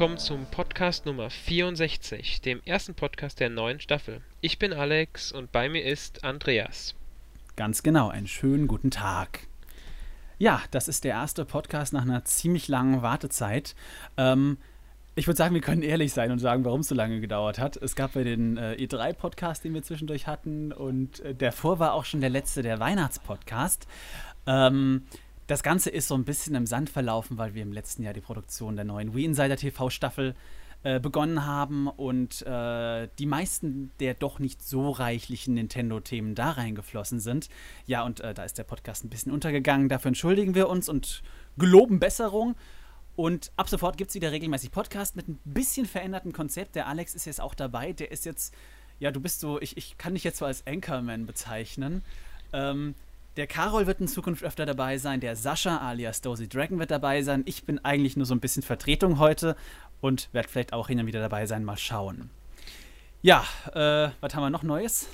Willkommen zum Podcast Nummer 64, dem ersten Podcast der neuen Staffel. Ich bin Alex und bei mir ist Andreas. Ganz genau, einen schönen guten Tag. Ja, das ist der erste Podcast nach einer ziemlich langen Wartezeit. Ähm, ich würde sagen, wir können ehrlich sein und sagen, warum es so lange gedauert hat. Es gab ja den äh, E3-Podcast, den wir zwischendurch hatten, und äh, davor war auch schon der letzte, der Weihnachtspodcast. Ähm, das Ganze ist so ein bisschen im Sand verlaufen, weil wir im letzten Jahr die Produktion der neuen Wii Insider TV-Staffel äh, begonnen haben und äh, die meisten der doch nicht so reichlichen Nintendo-Themen da reingeflossen sind. Ja, und äh, da ist der Podcast ein bisschen untergegangen. Dafür entschuldigen wir uns und geloben Besserung. Und ab sofort gibt es wieder regelmäßig Podcast mit ein bisschen verändertem Konzept. Der Alex ist jetzt auch dabei. Der ist jetzt, ja, du bist so, ich, ich kann dich jetzt so als Anchorman bezeichnen. Ähm, der Carol wird in Zukunft öfter dabei sein, der Sascha alias Dozy Dragon wird dabei sein. Ich bin eigentlich nur so ein bisschen Vertretung heute und werde vielleicht auch hin und wieder dabei sein, mal schauen. Ja, äh, was haben wir noch Neues?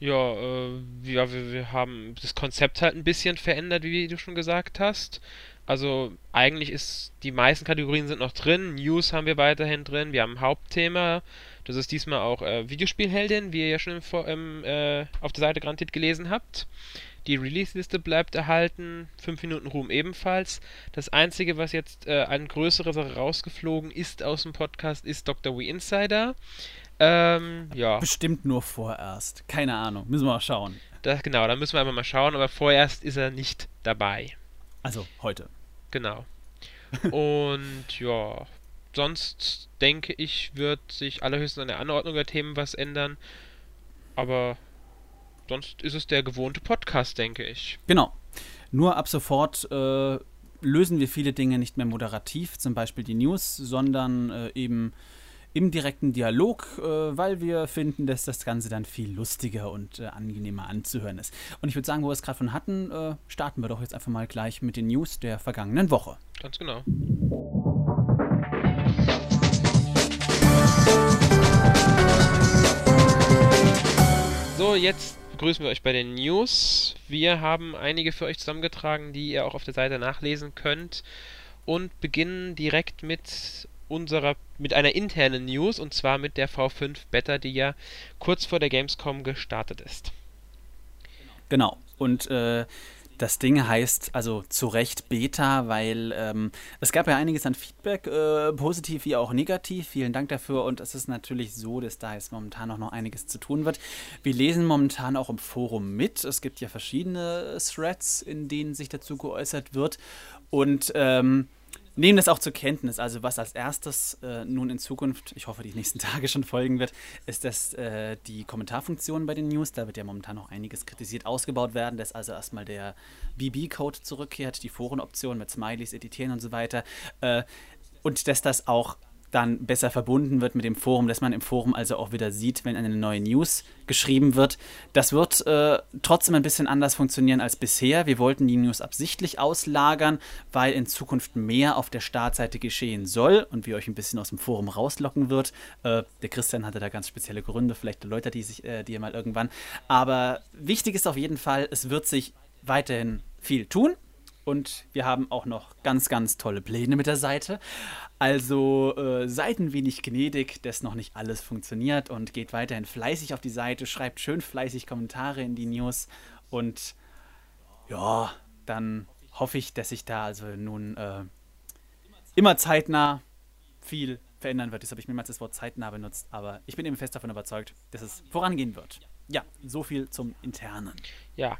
Ja, äh, ja wir, wir haben das Konzept halt ein bisschen verändert, wie du schon gesagt hast. Also eigentlich ist die meisten Kategorien sind noch drin. News haben wir weiterhin drin. Wir haben ein Hauptthema. Das ist diesmal auch äh, Videospielheldin, wie ihr ja schon im, im, äh, auf der Seite garantiert gelesen habt. Die Release-Liste bleibt erhalten, 5 Minuten Ruhm ebenfalls. Das einzige, was jetzt äh, an größere Sache rausgeflogen ist aus dem Podcast, ist Dr. We Insider. Ähm, ja. Bestimmt nur vorerst. Keine Ahnung. Müssen wir mal schauen. Das, genau, da müssen wir einfach mal schauen, aber vorerst ist er nicht dabei. Also heute. Genau. Und ja, sonst denke ich, wird sich allerhöchstens an der Anordnung der Themen was ändern. Aber sonst ist es der gewohnte Podcast, denke ich. Genau. Nur ab sofort äh, lösen wir viele Dinge nicht mehr moderativ, zum Beispiel die News, sondern äh, eben im direkten Dialog, äh, weil wir finden, dass das Ganze dann viel lustiger und äh, angenehmer anzuhören ist. Und ich würde sagen, wo wir es gerade von hatten, äh, starten wir doch jetzt einfach mal gleich mit den News der vergangenen Woche. Ganz genau. So, jetzt begrüßen wir euch bei den News. Wir haben einige für euch zusammengetragen, die ihr auch auf der Seite nachlesen könnt. Und beginnen direkt mit unserer, mit einer internen News und zwar mit der V5 Beta, die ja kurz vor der Gamescom gestartet ist. Genau. Und äh, das Ding heißt also zu Recht Beta, weil ähm, es gab ja einiges an Feedback, äh, positiv wie auch negativ. Vielen Dank dafür. Und es ist natürlich so, dass da jetzt momentan auch noch einiges zu tun wird. Wir lesen momentan auch im Forum mit. Es gibt ja verschiedene Threads, in denen sich dazu geäußert wird. Und ähm, nehmen das auch zur Kenntnis. Also was als erstes äh, nun in Zukunft, ich hoffe, die nächsten Tage schon folgen wird, ist, dass äh, die Kommentarfunktion bei den News, da wird ja momentan noch einiges kritisiert, ausgebaut werden, dass also erstmal der BB-Code zurückkehrt, die Forenoption mit Smileys, Editieren und so weiter. Äh, und dass das auch dann besser verbunden wird mit dem Forum, dass man im Forum also auch wieder sieht, wenn eine neue News geschrieben wird. Das wird äh, trotzdem ein bisschen anders funktionieren als bisher. Wir wollten die News absichtlich auslagern, weil in Zukunft mehr auf der Startseite geschehen soll und wir euch ein bisschen aus dem Forum rauslocken wird. Äh, der Christian hatte da ganz spezielle Gründe, vielleicht erläutert die sich äh, dir mal irgendwann. Aber wichtig ist auf jeden Fall, es wird sich weiterhin viel tun. Und wir haben auch noch ganz, ganz tolle Pläne mit der Seite. Also äh, seid ein wenig gnädig, dass noch nicht alles funktioniert und geht weiterhin fleißig auf die Seite, schreibt schön fleißig Kommentare in die News und ja, dann hoffe ich, dass sich da also nun äh, immer zeitnah viel verändern wird. Jetzt habe ich mehrmals das Wort zeitnah benutzt, aber ich bin eben fest davon überzeugt, dass es vorangehen wird. Ja, so viel zum Internen. Ja,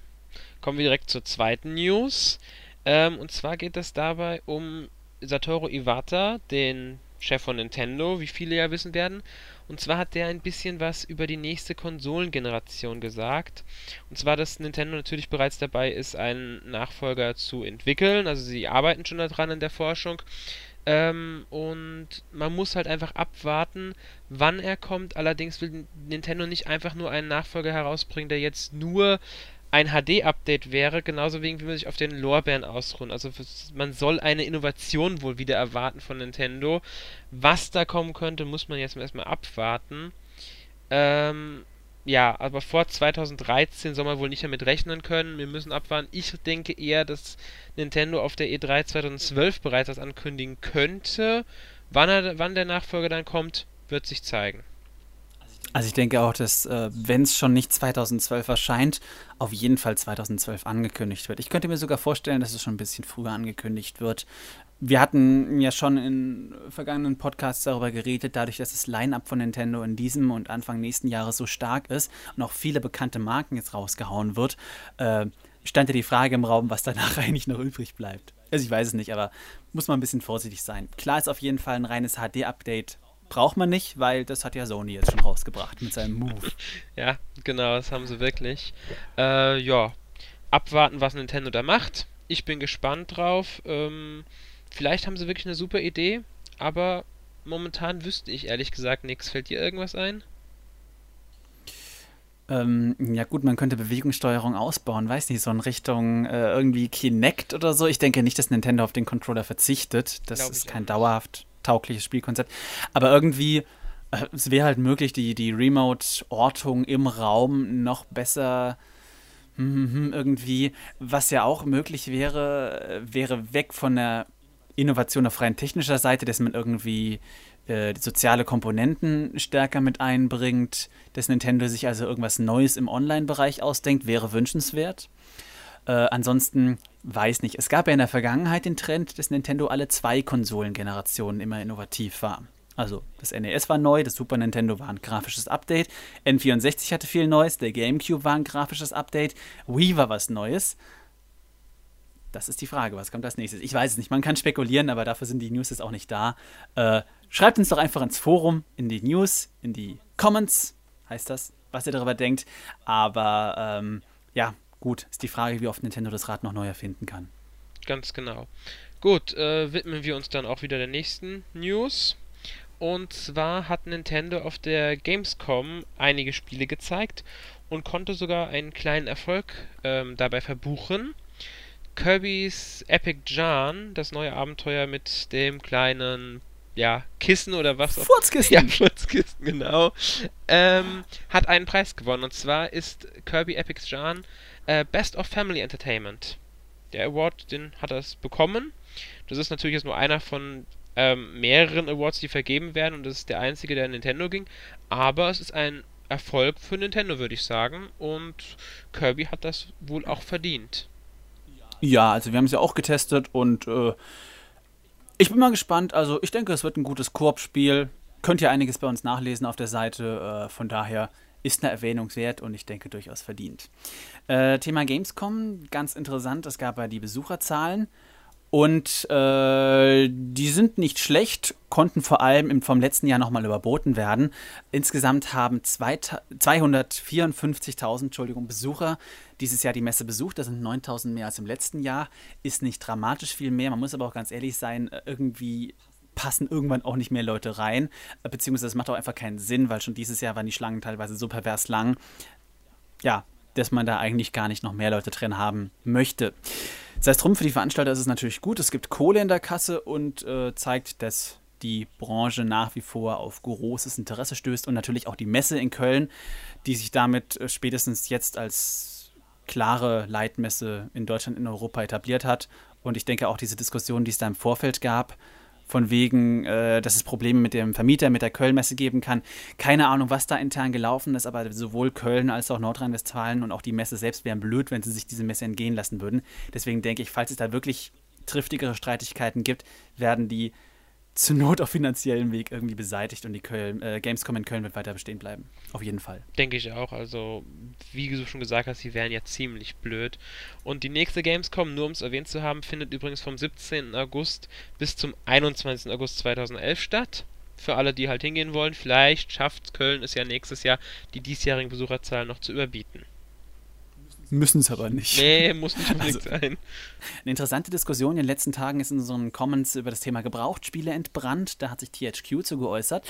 kommen wir direkt zur zweiten News. Ähm, und zwar geht es dabei um Satoru Iwata, den Chef von Nintendo, wie viele ja wissen werden. Und zwar hat der ein bisschen was über die nächste Konsolengeneration gesagt. Und zwar, dass Nintendo natürlich bereits dabei ist, einen Nachfolger zu entwickeln. Also sie arbeiten schon daran in der Forschung. Ähm, und man muss halt einfach abwarten, wann er kommt. Allerdings will Nintendo nicht einfach nur einen Nachfolger herausbringen, der jetzt nur ein HD-Update wäre, genauso wenig wie man sich auf den Lorbeeren ausruhen. Also man soll eine Innovation wohl wieder erwarten von Nintendo. Was da kommen könnte, muss man jetzt erstmal abwarten. Ähm, ja, aber vor 2013 soll man wohl nicht damit rechnen können. Wir müssen abwarten. Ich denke eher, dass Nintendo auf der E3 2012 bereits was ankündigen könnte, Wann, er, wann der Nachfolger dann kommt, wird sich zeigen. Also ich denke auch, dass äh, wenn es schon nicht 2012 erscheint, auf jeden Fall 2012 angekündigt wird. Ich könnte mir sogar vorstellen, dass es schon ein bisschen früher angekündigt wird. Wir hatten ja schon in vergangenen Podcasts darüber geredet, dadurch, dass das Line-up von Nintendo in diesem und Anfang nächsten Jahres so stark ist und auch viele bekannte Marken jetzt rausgehauen wird, äh, stand ja die Frage im Raum, was danach eigentlich noch übrig bleibt. Also ich weiß es nicht, aber muss man ein bisschen vorsichtig sein. Klar ist auf jeden Fall ein reines HD-Update braucht man nicht, weil das hat ja Sony jetzt schon rausgebracht mit seinem Move. ja, genau, das haben sie wirklich. Äh, ja, abwarten, was Nintendo da macht. Ich bin gespannt drauf. Ähm, vielleicht haben sie wirklich eine super Idee, aber momentan wüsste ich ehrlich gesagt nichts. Fällt dir irgendwas ein? Ähm, ja gut, man könnte Bewegungssteuerung ausbauen, weiß nicht, so in Richtung äh, irgendwie Kinect oder so. Ich denke nicht, dass Nintendo auf den Controller verzichtet. Das Glaub ist kein dauerhaft taugliches Spielkonzept. Aber irgendwie, äh, es wäre halt möglich, die, die Remote-Ortung im Raum noch besser hm, hm, hm, irgendwie, was ja auch möglich wäre, äh, wäre weg von der Innovation auf rein technischer Seite, dass man irgendwie äh, soziale Komponenten stärker mit einbringt, dass Nintendo sich also irgendwas Neues im Online-Bereich ausdenkt, wäre wünschenswert. Äh, ansonsten weiß nicht. Es gab ja in der Vergangenheit den Trend, dass Nintendo alle zwei Konsolengenerationen immer innovativ war. Also das NES war neu, das Super Nintendo war ein grafisches Update, N64 hatte viel Neues, der GameCube war ein grafisches Update, Wii war was Neues. Das ist die Frage, was kommt als nächstes? Ich weiß es nicht, man kann spekulieren, aber dafür sind die News jetzt auch nicht da. Äh, schreibt uns doch einfach ins Forum, in die News, in die Comments, heißt das, was ihr darüber denkt. Aber ähm, ja, gut, ist die Frage, wie oft Nintendo das Rad noch neu erfinden kann. Ganz genau. Gut, äh, widmen wir uns dann auch wieder der nächsten News. Und zwar hat Nintendo auf der Gamescom einige Spiele gezeigt und konnte sogar einen kleinen Erfolg ähm, dabei verbuchen. Kirby's Epic Jan, das neue Abenteuer mit dem kleinen ja, Kissen oder was auch. Furzkissen. Ja, Furzkissen, genau. Ähm, hat einen Preis gewonnen. Und zwar ist Kirby Epic Jan äh, Best of Family Entertainment. Der Award, den hat er bekommen. Das ist natürlich jetzt nur einer von ähm, mehreren Awards, die vergeben werden. Und das ist der einzige, der an Nintendo ging. Aber es ist ein Erfolg für Nintendo, würde ich sagen. Und Kirby hat das wohl auch verdient. Ja, also wir haben es ja auch getestet und äh, ich bin mal gespannt. Also ich denke, es wird ein gutes Koop-Spiel. Könnt ihr einiges bei uns nachlesen auf der Seite. Äh, von daher ist eine Erwähnung wert und ich denke durchaus verdient. Äh, Thema Gamescom, ganz interessant. Es gab ja die Besucherzahlen. Und äh, die sind nicht schlecht, konnten vor allem im, vom letzten Jahr nochmal überboten werden. Insgesamt haben 254.000 Besucher dieses Jahr die Messe besucht. Das sind 9.000 mehr als im letzten Jahr. Ist nicht dramatisch viel mehr. Man muss aber auch ganz ehrlich sein, äh, irgendwie passen irgendwann auch nicht mehr Leute rein. Äh, beziehungsweise es macht auch einfach keinen Sinn, weil schon dieses Jahr waren die Schlangen teilweise so pervers lang. Ja, dass man da eigentlich gar nicht noch mehr Leute drin haben möchte. Sei es drum, für die Veranstalter ist es natürlich gut. Es gibt Kohle in der Kasse und äh, zeigt, dass die Branche nach wie vor auf großes Interesse stößt und natürlich auch die Messe in Köln, die sich damit äh, spätestens jetzt als klare Leitmesse in Deutschland, in Europa etabliert hat. Und ich denke auch diese Diskussion, die es da im Vorfeld gab, von wegen, äh, dass es Probleme mit dem Vermieter, mit der Kölnmesse geben kann. Keine Ahnung, was da intern gelaufen ist, aber sowohl Köln als auch Nordrhein-Westfalen und auch die Messe selbst wären blöd, wenn sie sich diese Messe entgehen lassen würden. Deswegen denke ich, falls es da wirklich triftigere Streitigkeiten gibt, werden die zur Not auf finanziellem Weg irgendwie beseitigt und die Köln, äh, Gamescom in Köln wird weiter bestehen bleiben. Auf jeden Fall. Denke ich auch. Also, wie du schon gesagt hast, sie wären ja ziemlich blöd. Und die nächste Gamescom, nur um es erwähnt zu haben, findet übrigens vom 17. August bis zum 21. August 2011 statt. Für alle, die halt hingehen wollen, vielleicht schafft Köln es ja nächstes Jahr, die diesjährigen Besucherzahlen noch zu überbieten. Müssen es aber nicht. Nee, muss nicht unbedingt also, sein. Eine interessante Diskussion in den letzten Tagen ist in so einen Comments über das Thema Gebrauchtspiele entbrannt. Da hat sich THQ zu geäußert.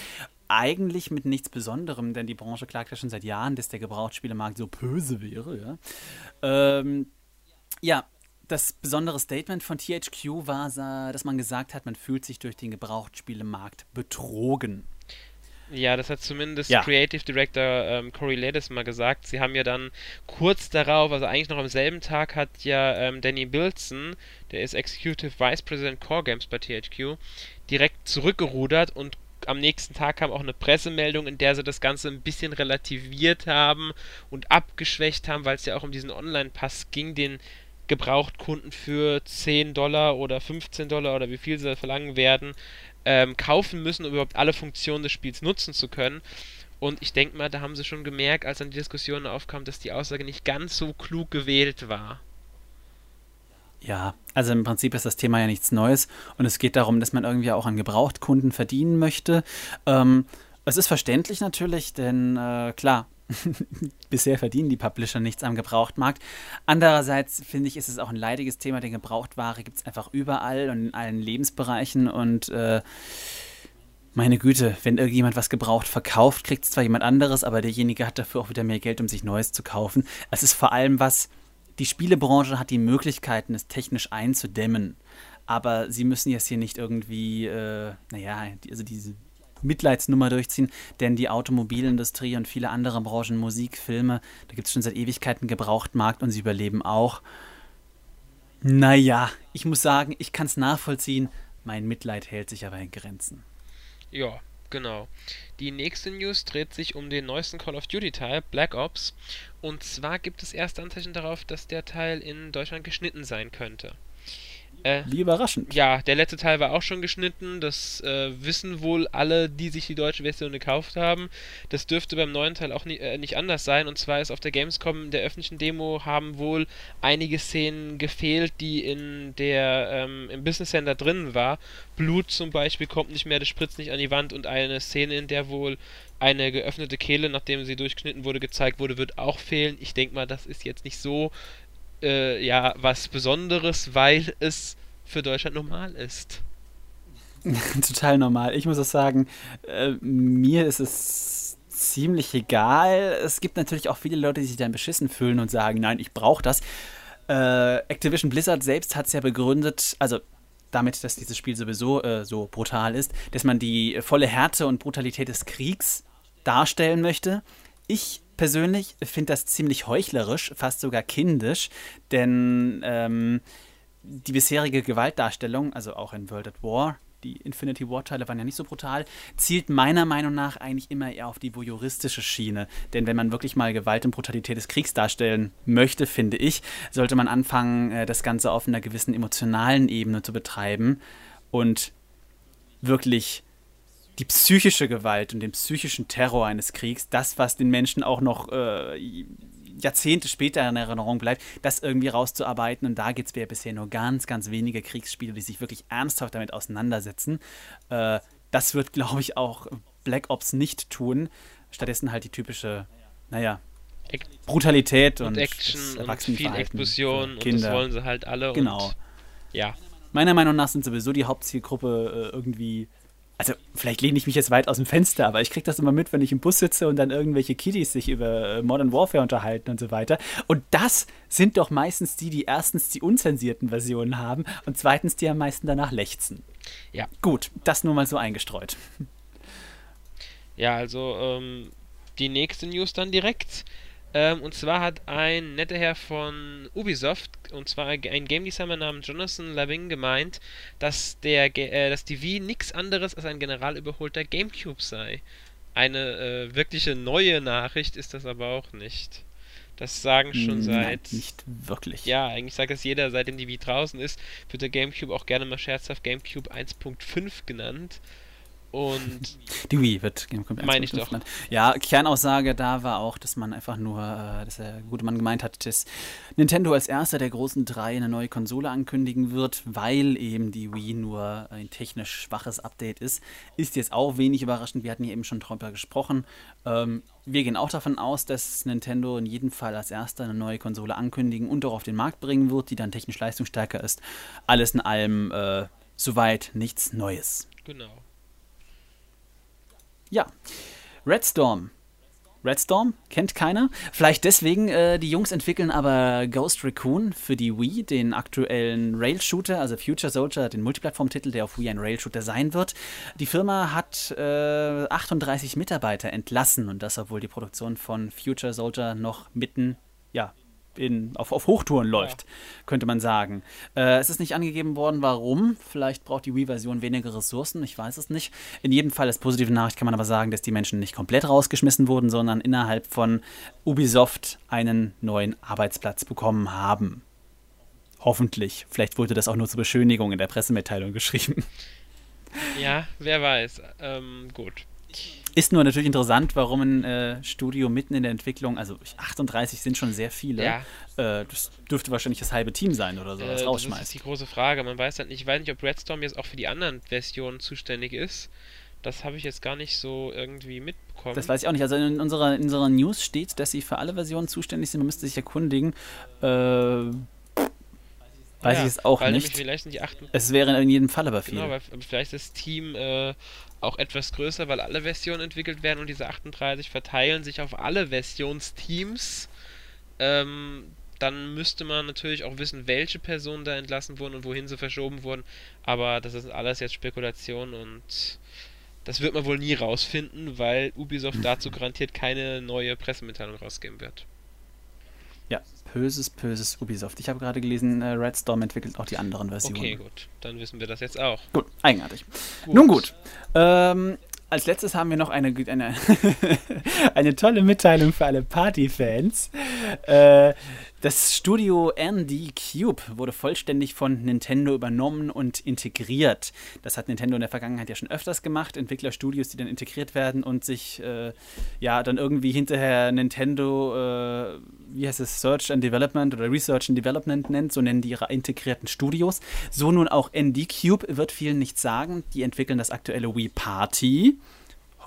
Eigentlich mit nichts Besonderem, denn die Branche klagt ja schon seit Jahren, dass der Gebrauchtspielemarkt so böse wäre. Ja, ähm, ja das besondere Statement von THQ war, dass man gesagt hat, man fühlt sich durch den Gebrauchtspielemarkt betrogen. Ja, das hat zumindest ja. Creative Director ähm, Corey Ladis mal gesagt. Sie haben ja dann kurz darauf, also eigentlich noch am selben Tag, hat ja ähm, Danny Bilson, der ist Executive Vice President Core Games bei THQ, direkt zurückgerudert und am nächsten Tag kam auch eine Pressemeldung, in der sie das Ganze ein bisschen relativiert haben und abgeschwächt haben, weil es ja auch um diesen Online-Pass ging, den Gebrauchtkunden für 10 Dollar oder 15 Dollar oder wie viel sie verlangen werden, ähm, kaufen müssen, um überhaupt alle Funktionen des Spiels nutzen zu können. Und ich denke mal, da haben sie schon gemerkt, als dann die Diskussion aufkam, dass die Aussage nicht ganz so klug gewählt war. Ja, also im Prinzip ist das Thema ja nichts Neues und es geht darum, dass man irgendwie auch an Gebrauchtkunden verdienen möchte. Ähm, es ist verständlich natürlich, denn äh, klar, bisher verdienen die Publisher nichts am Gebrauchtmarkt. Andererseits finde ich, ist es auch ein leidiges Thema, denn Gebrauchtware gibt es einfach überall und in allen Lebensbereichen und äh, meine Güte, wenn irgendjemand was gebraucht verkauft, kriegt es zwar jemand anderes, aber derjenige hat dafür auch wieder mehr Geld, um sich Neues zu kaufen. Es ist vor allem was, die Spielebranche hat die Möglichkeiten, es technisch einzudämmen. Aber sie müssen jetzt hier nicht irgendwie, äh, naja, also diese Mitleidsnummer durchziehen, denn die Automobilindustrie und viele andere Branchen, Musik, Filme, da gibt es schon seit Ewigkeiten Gebrauchtmarkt und sie überleben auch. Naja, ich muss sagen, ich kann es nachvollziehen. Mein Mitleid hält sich aber in Grenzen. Ja, genau. Die nächste News dreht sich um den neuesten Call of Duty Teil, Black Ops. Und zwar gibt es erste Anzeichen darauf, dass der Teil in Deutschland geschnitten sein könnte. Äh, Wie überraschend. Ja, der letzte Teil war auch schon geschnitten. Das äh, wissen wohl alle, die sich die deutsche Version gekauft haben. Das dürfte beim neuen Teil auch nie, äh, nicht anders sein. Und zwar ist auf der Gamescom, der öffentlichen Demo, haben wohl einige Szenen gefehlt, die in der ähm, im Business Center drin war. Blut zum Beispiel kommt nicht mehr, das spritzt nicht an die Wand und eine Szene, in der wohl eine geöffnete Kehle, nachdem sie durchgeschnitten wurde, gezeigt wurde, wird auch fehlen. Ich denke mal, das ist jetzt nicht so äh, ja was Besonderes, weil es für Deutschland normal ist. Total normal. Ich muss auch sagen, äh, mir ist es ziemlich egal. Es gibt natürlich auch viele Leute, die sich dann beschissen fühlen und sagen, nein, ich brauche das. Äh, Activision Blizzard selbst hat es ja begründet, also damit, dass dieses Spiel sowieso äh, so brutal ist, dass man die volle Härte und Brutalität des Kriegs darstellen möchte. Ich persönlich finde das ziemlich heuchlerisch, fast sogar kindisch, denn ähm, die bisherige Gewaltdarstellung, also auch in World at War, die Infinity War-Teile waren ja nicht so brutal, zielt meiner Meinung nach eigentlich immer eher auf die voyeuristische Schiene. Denn wenn man wirklich mal Gewalt und Brutalität des Kriegs darstellen möchte, finde ich, sollte man anfangen, äh, das Ganze auf einer gewissen emotionalen Ebene zu betreiben und wirklich die psychische Gewalt und den psychischen Terror eines Kriegs, das, was den Menschen auch noch äh, Jahrzehnte später in Erinnerung bleibt, das irgendwie rauszuarbeiten. Und da gibt es ja bisher nur ganz, ganz wenige Kriegsspiele, die sich wirklich ernsthaft damit auseinandersetzen. Äh, das wird, glaube ich, auch Black Ops nicht tun. Stattdessen halt die typische, naja, Brutalität und, und Action und viel Explosion und das wollen sie halt alle. Genau. Und, ja. Meiner Meinung nach sind sowieso die Hauptzielgruppe äh, irgendwie also vielleicht lehne ich mich jetzt weit aus dem Fenster, aber ich kriege das immer mit, wenn ich im Bus sitze und dann irgendwelche Kiddies sich über äh, Modern Warfare unterhalten und so weiter. Und das sind doch meistens die, die erstens die unzensierten Versionen haben und zweitens die am meisten danach lechzen. Ja. Gut, das nur mal so eingestreut. Ja, also ähm, die nächste News dann direkt. Ähm, und zwar hat ein netter Herr von Ubisoft, und zwar ein Game Designer namens Jonathan Laving, gemeint, dass, der, äh, dass die Wii nichts anderes als ein general überholter Gamecube sei. Eine äh, wirkliche neue Nachricht ist das aber auch nicht. Das sagen schon seit. Nein, nicht wirklich. Ja, eigentlich sagt das jeder, seitdem die Wii draußen ist, wird der Gamecube auch gerne mal scherzhaft Gamecube 1.5 genannt. Und die Wii wird meine ich doch. Ja, Kernaussage da war auch, dass man einfach nur, äh, dass der gute Mann gemeint hat, dass Nintendo als erster der großen drei eine neue Konsole ankündigen wird, weil eben die Wii nur ein technisch schwaches Update ist. Ist jetzt auch wenig überraschend. Wir hatten hier eben schon drüber gesprochen. Ähm, wir gehen auch davon aus, dass Nintendo in jedem Fall als erster eine neue Konsole ankündigen und auch auf den Markt bringen wird, die dann technisch leistungsstärker ist. Alles in allem äh, soweit nichts Neues. Genau. Ja. Red Storm. Red Storm kennt keiner. Vielleicht deswegen, äh, die Jungs entwickeln aber Ghost Recon für die Wii, den aktuellen Rail-Shooter, also Future Soldier, den Multiplattform-Titel, der auf Wii ein Rail-Shooter sein wird. Die Firma hat äh, 38 Mitarbeiter entlassen und das, obwohl die Produktion von Future Soldier noch mitten, ja, in, auf, auf Hochtouren läuft, ja. könnte man sagen. Äh, es ist nicht angegeben worden, warum. Vielleicht braucht die Wii-Version weniger Ressourcen, ich weiß es nicht. In jedem Fall als positive Nachricht kann man aber sagen, dass die Menschen nicht komplett rausgeschmissen wurden, sondern innerhalb von Ubisoft einen neuen Arbeitsplatz bekommen haben. Hoffentlich. Vielleicht wurde das auch nur zur Beschönigung in der Pressemitteilung geschrieben. Ja, wer weiß. Ähm, gut. Ist nur natürlich interessant, warum ein äh, Studio mitten in der Entwicklung, also 38 sind schon sehr viele. Ja. Äh, das dürfte wahrscheinlich das halbe Team sein oder so, was äh, rausschmeißt. Das ist die große Frage. Man weiß halt nicht, ich weiß nicht, ob Redstorm jetzt auch für die anderen Versionen zuständig ist. Das habe ich jetzt gar nicht so irgendwie mitbekommen. Das weiß ich auch nicht. Also in unserer, in unserer News steht, dass sie für alle Versionen zuständig sind. Man müsste sich erkundigen. Äh, Weiß ja, ich es auch nicht. Vielleicht sind die 8 es wäre in jedem Fall aber viel. Genau, weil vielleicht ist das Team äh, auch etwas größer, weil alle Versionen entwickelt werden und diese 38 verteilen sich auf alle Versionsteams. Ähm, dann müsste man natürlich auch wissen, welche Personen da entlassen wurden und wohin sie verschoben wurden. Aber das ist alles jetzt Spekulation und das wird man wohl nie rausfinden, weil Ubisoft dazu garantiert keine neue Pressemitteilung rausgeben wird. Böses, böses Ubisoft. Ich habe gerade gelesen, äh, Red Storm entwickelt auch die anderen Versionen. Okay, gut. Dann wissen wir das jetzt auch. Gut, eigenartig. Gut. Nun gut. Ähm, als letztes haben wir noch eine, eine, eine tolle Mitteilung für alle Party-Fans. Äh, das Studio ND Cube wurde vollständig von Nintendo übernommen und integriert. Das hat Nintendo in der Vergangenheit ja schon öfters gemacht. Entwicklerstudios, die dann integriert werden und sich äh, ja dann irgendwie hinterher Nintendo, äh, wie heißt es, Search and Development oder Research and Development nennt, so nennen die ihre integrierten Studios. So nun auch ND Cube wird vielen nichts sagen. Die entwickeln das aktuelle Wii Party.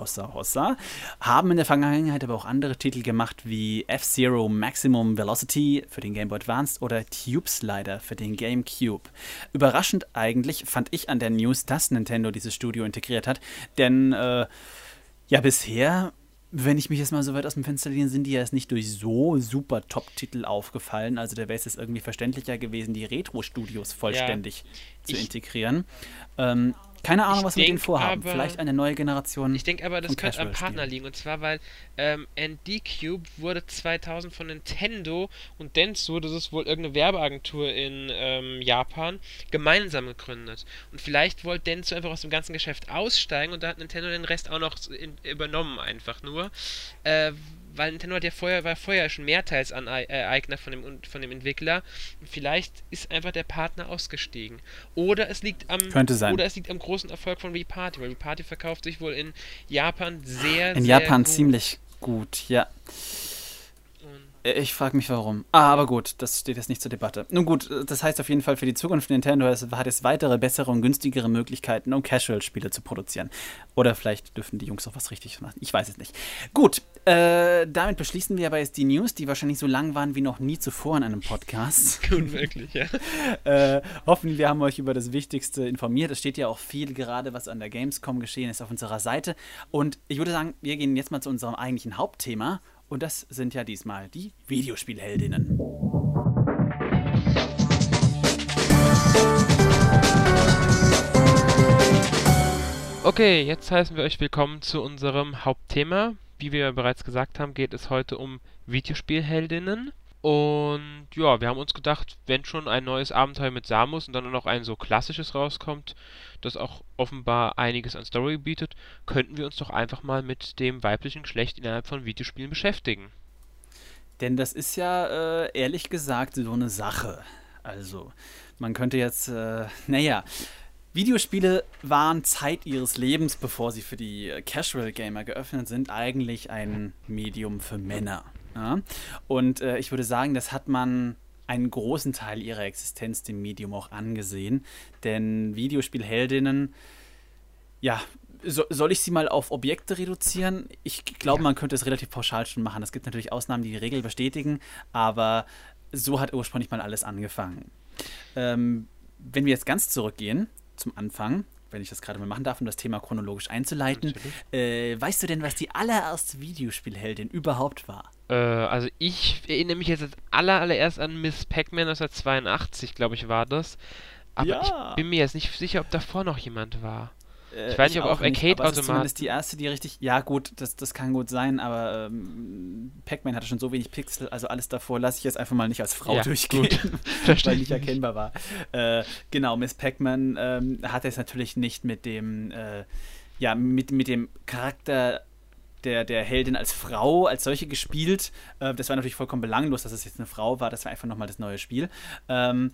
Hossa Hossa, haben in der Vergangenheit aber auch andere Titel gemacht wie F-Zero Maximum Velocity für den Game Boy Advance oder Tube Slider für den GameCube. Überraschend eigentlich fand ich an der News, dass Nintendo dieses Studio integriert hat, denn äh, ja bisher wenn ich mich jetzt mal so weit aus dem Fenster lehne, sind die ja jetzt nicht durch so super Top-Titel aufgefallen. Also da wäre es jetzt irgendwie verständlicher gewesen, die Retro-Studios vollständig ja, zu integrieren. Ähm, keine Ahnung, ich was wir mit denen vorhaben. Aber, Vielleicht eine neue Generation. Ich denke aber, das könnte am Partner liegen. Und zwar, weil ähm, ND Cube wurde 2000 von Nintendo und Dentsu, das ist wohl irgendeine Werbeagentur in ähm, Japan, gemeinsam gegründet. Und vielleicht wollte Dentsu einfach aus dem ganzen Geschäft aussteigen und da hat Nintendo den Rest auch noch in, übernommen, einfach nur. Äh, weil Nintendo hat ja vorher, war vorher schon Mehrteilseigner von dem, von dem Entwickler. Vielleicht ist einfach der Partner ausgestiegen. Oder es liegt am, Könnte sein. Oder es liegt am großen Erfolg von Wii Party, weil Wii Party verkauft sich wohl in Japan sehr, in sehr Japan gut. ziemlich gut, ja. Ich frage mich warum. Ah, aber gut, das steht jetzt nicht zur Debatte. Nun gut, das heißt auf jeden Fall für die Zukunft Nintendo hat es weitere, bessere und günstigere Möglichkeiten, um Casual-Spiele zu produzieren. Oder vielleicht dürfen die Jungs auch was richtig machen. Ich weiß es nicht. Gut, äh, damit beschließen wir aber jetzt die News, die wahrscheinlich so lang waren wie noch nie zuvor in einem Podcast. Unmöglich, ja. äh, hoffen, wir haben euch über das Wichtigste informiert. Es steht ja auch viel gerade, was an der Gamescom geschehen ist, auf unserer Seite. Und ich würde sagen, wir gehen jetzt mal zu unserem eigentlichen Hauptthema. Und das sind ja diesmal die Videospielheldinnen. Okay, jetzt heißen wir euch willkommen zu unserem Hauptthema. Wie wir bereits gesagt haben, geht es heute um Videospielheldinnen. Und ja, wir haben uns gedacht, wenn schon ein neues Abenteuer mit Samus und dann noch ein so klassisches rauskommt, das auch offenbar einiges an Story bietet, könnten wir uns doch einfach mal mit dem weiblichen Geschlecht innerhalb von Videospielen beschäftigen. Denn das ist ja äh, ehrlich gesagt so eine Sache. Also, man könnte jetzt, äh, naja, Videospiele waren Zeit ihres Lebens, bevor sie für die Casual Gamer geöffnet sind, eigentlich ein Medium für Männer. Ja? Und äh, ich würde sagen, das hat man einen großen Teil ihrer Existenz dem Medium auch angesehen. Denn Videospielheldinnen, ja, so, soll ich sie mal auf Objekte reduzieren? Ich glaube, ja. man könnte es relativ pauschal schon machen. Es gibt natürlich Ausnahmen, die die Regel bestätigen, aber so hat ursprünglich mal alles angefangen. Ähm, wenn wir jetzt ganz zurückgehen zum Anfang, wenn ich das gerade mal machen darf, um das Thema chronologisch einzuleiten. Äh, weißt du denn, was die allererste Videospielheldin überhaupt war? Äh, also ich erinnere mich jetzt als aller, allererst an Miss Pac-Man 1982, glaube ich, war das. Aber ja. ich bin mir jetzt nicht sicher, ob davor noch jemand war. Äh, ich weiß nicht, ob auf Arcade-Automaten. zumindest die erste, die richtig. Ja, gut, das, das kann gut sein, aber ähm, Pac-Man hatte schon so wenig Pixel, also alles davor lasse ich jetzt einfach mal nicht als Frau ja, durchgehen, weil nicht erkennbar war. Äh, genau, Miss Pac-Man ähm, hat es natürlich nicht mit dem. Äh, ja, mit, mit dem Charakter der, der Heldin als Frau, als solche gespielt. Äh, das war natürlich vollkommen belanglos, dass es jetzt eine Frau war. Das war einfach nochmal das neue Spiel. Ähm,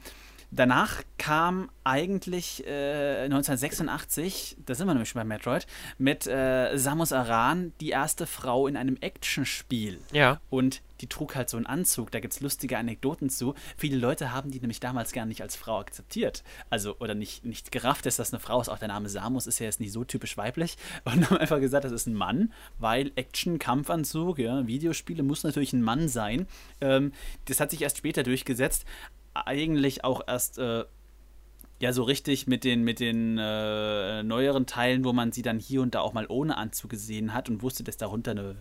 Danach kam eigentlich äh, 1986, da sind wir nämlich schon bei Metroid, mit äh, Samus Aran die erste Frau in einem Actionspiel. Ja. Und die trug halt so einen Anzug, da gibt es lustige Anekdoten zu. Viele Leute haben die nämlich damals gar nicht als Frau akzeptiert. Also, oder nicht, nicht gerafft, dass das eine Frau ist. Auch der Name Samus ist ja jetzt nicht so typisch weiblich. Und haben einfach gesagt, das ist ein Mann, weil Action, Kampfanzug, ja, Videospiele muss natürlich ein Mann sein. Ähm, das hat sich erst später durchgesetzt eigentlich auch erst äh, ja so richtig mit den, mit den äh, neueren Teilen, wo man sie dann hier und da auch mal ohne Anzug gesehen hat und wusste, dass darunter eine, eine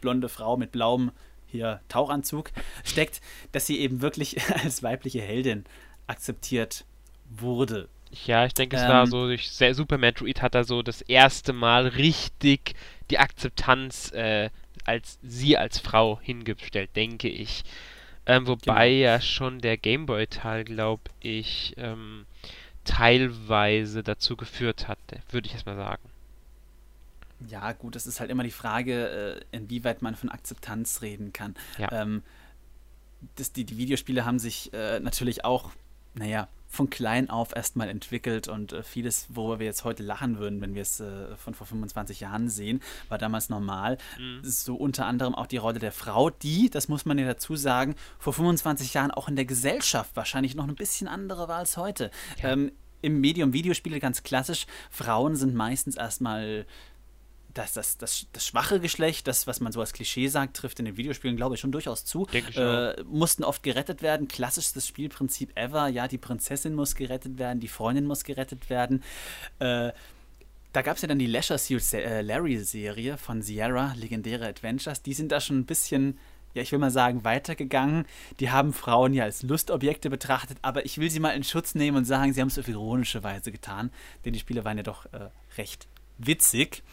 blonde Frau mit blauem hier Tauchanzug steckt, dass sie eben wirklich als weibliche Heldin akzeptiert wurde. Ja, ich denke, es ähm, war so durch Super Metroid hat er so das erste Mal richtig die Akzeptanz äh, als sie als Frau hingestellt, denke ich. Ähm, wobei genau. ja schon der Gameboy-Teil, glaube ich, ähm, teilweise dazu geführt hat, würde ich jetzt mal sagen. Ja, gut, es ist halt immer die Frage, äh, inwieweit man von Akzeptanz reden kann. Ja. Ähm, das, die, die Videospiele haben sich äh, natürlich auch, naja, von klein auf erstmal entwickelt und äh, vieles, worüber wir jetzt heute lachen würden, wenn wir es äh, von vor 25 Jahren sehen, war damals normal. Mhm. So unter anderem auch die Rolle der Frau, die, das muss man ja dazu sagen, vor 25 Jahren auch in der Gesellschaft wahrscheinlich noch ein bisschen andere war als heute. Ja. Ähm, Im Medium Videospiele ganz klassisch, Frauen sind meistens erstmal das, das, das, das schwache Geschlecht, das, was man so als Klischee sagt, trifft in den Videospielen, glaube ich, schon durchaus zu. Äh, mussten oft gerettet werden. Klassischstes Spielprinzip ever. Ja, die Prinzessin muss gerettet werden, die Freundin muss gerettet werden. Äh, da gab es ja dann die Suit äh, Larry-Serie von Sierra, legendäre Adventures. Die sind da schon ein bisschen ja, ich will mal sagen, weitergegangen. Die haben Frauen ja als Lustobjekte betrachtet, aber ich will sie mal in Schutz nehmen und sagen, sie haben es auf ironische Weise getan, denn die Spiele waren ja doch äh, recht witzig.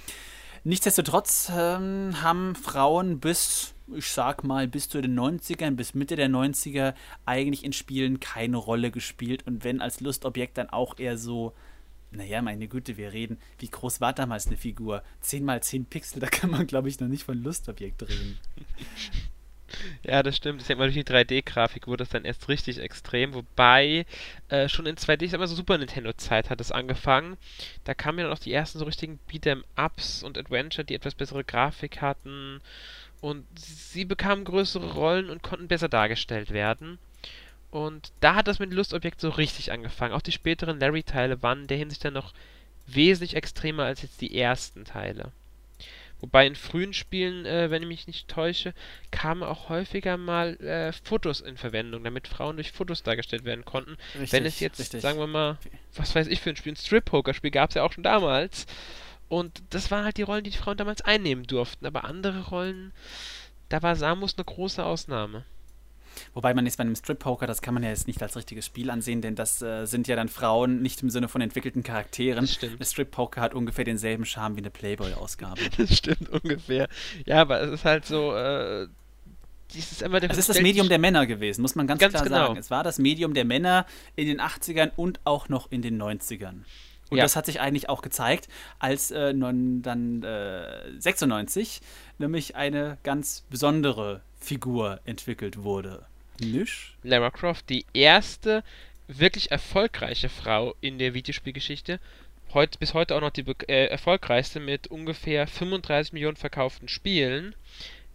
Nichtsdestotrotz ähm, haben Frauen bis, ich sag mal, bis zu den 90ern, bis Mitte der 90er eigentlich in Spielen keine Rolle gespielt und wenn als Lustobjekt dann auch eher so, naja, meine Güte, wir reden, wie groß war damals eine Figur? 10 mal 10 Pixel, da kann man, glaube ich, noch nicht von Lustobjekt reden. Ja, das stimmt. Ich denke mal, durch die 3D-Grafik wurde das dann erst richtig extrem. Wobei, äh, schon in 2D, ich sag mal so Super Nintendo-Zeit hat es angefangen. Da kamen ja noch die ersten so richtigen Beat'em-Ups und Adventure, die etwas bessere Grafik hatten. Und sie bekamen größere Rollen und konnten besser dargestellt werden. Und da hat das mit Lustobjekt so richtig angefangen. Auch die späteren Larry-Teile waren in der Hinsicht dann noch wesentlich extremer als jetzt die ersten Teile. Wobei in frühen Spielen, äh, wenn ich mich nicht täusche, kamen auch häufiger mal äh, Fotos in Verwendung, damit Frauen durch Fotos dargestellt werden konnten. Richtig, wenn es jetzt, richtig. sagen wir mal, was weiß ich für ein Spiel, ein Strip-Poker-Spiel gab es ja auch schon damals. Und das waren halt die Rollen, die die Frauen damals einnehmen durften. Aber andere Rollen, da war Samus eine große Ausnahme. Wobei man jetzt bei einem Strip-Poker, das kann man ja jetzt nicht als richtiges Spiel ansehen, denn das äh, sind ja dann Frauen nicht im Sinne von entwickelten Charakteren. Das stimmt. Ein Strip-Poker hat ungefähr denselben Charme wie eine Playboy-Ausgabe. das stimmt ungefähr. Ja, aber es ist halt so, äh, es ist, der es ist das Medium der Männer gewesen, muss man ganz, ganz klar genau. sagen. Es war das Medium der Männer in den 80ern und auch noch in den 90ern. Und ja. das hat sich eigentlich auch gezeigt, als äh, nun, dann äh, 96 nämlich eine ganz besondere Figur entwickelt wurde. Nisch? Lara Croft, die erste wirklich erfolgreiche Frau in der Videospielgeschichte. Heut, bis heute auch noch die äh, erfolgreichste mit ungefähr 35 Millionen verkauften Spielen.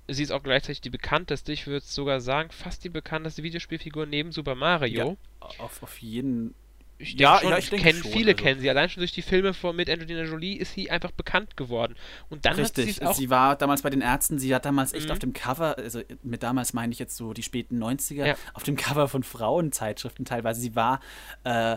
Sie ist auch gleichzeitig die bekannteste, ich würde sogar sagen, fast die bekannteste Videospielfigur neben Super Mario. Ja, auf, auf jeden ich ja, schon, ja, ich kenn, schon, viele also. kennen sie. Allein schon durch die Filme von, mit Angelina Jolie ist sie einfach bekannt geworden. Und dann Richtig. hat sie Sie war damals bei den Ärzten, sie hat damals echt mhm. auf dem Cover, also mit damals meine ich jetzt so die späten 90er, ja. auf dem Cover von Frauenzeitschriften teilweise. Sie war äh,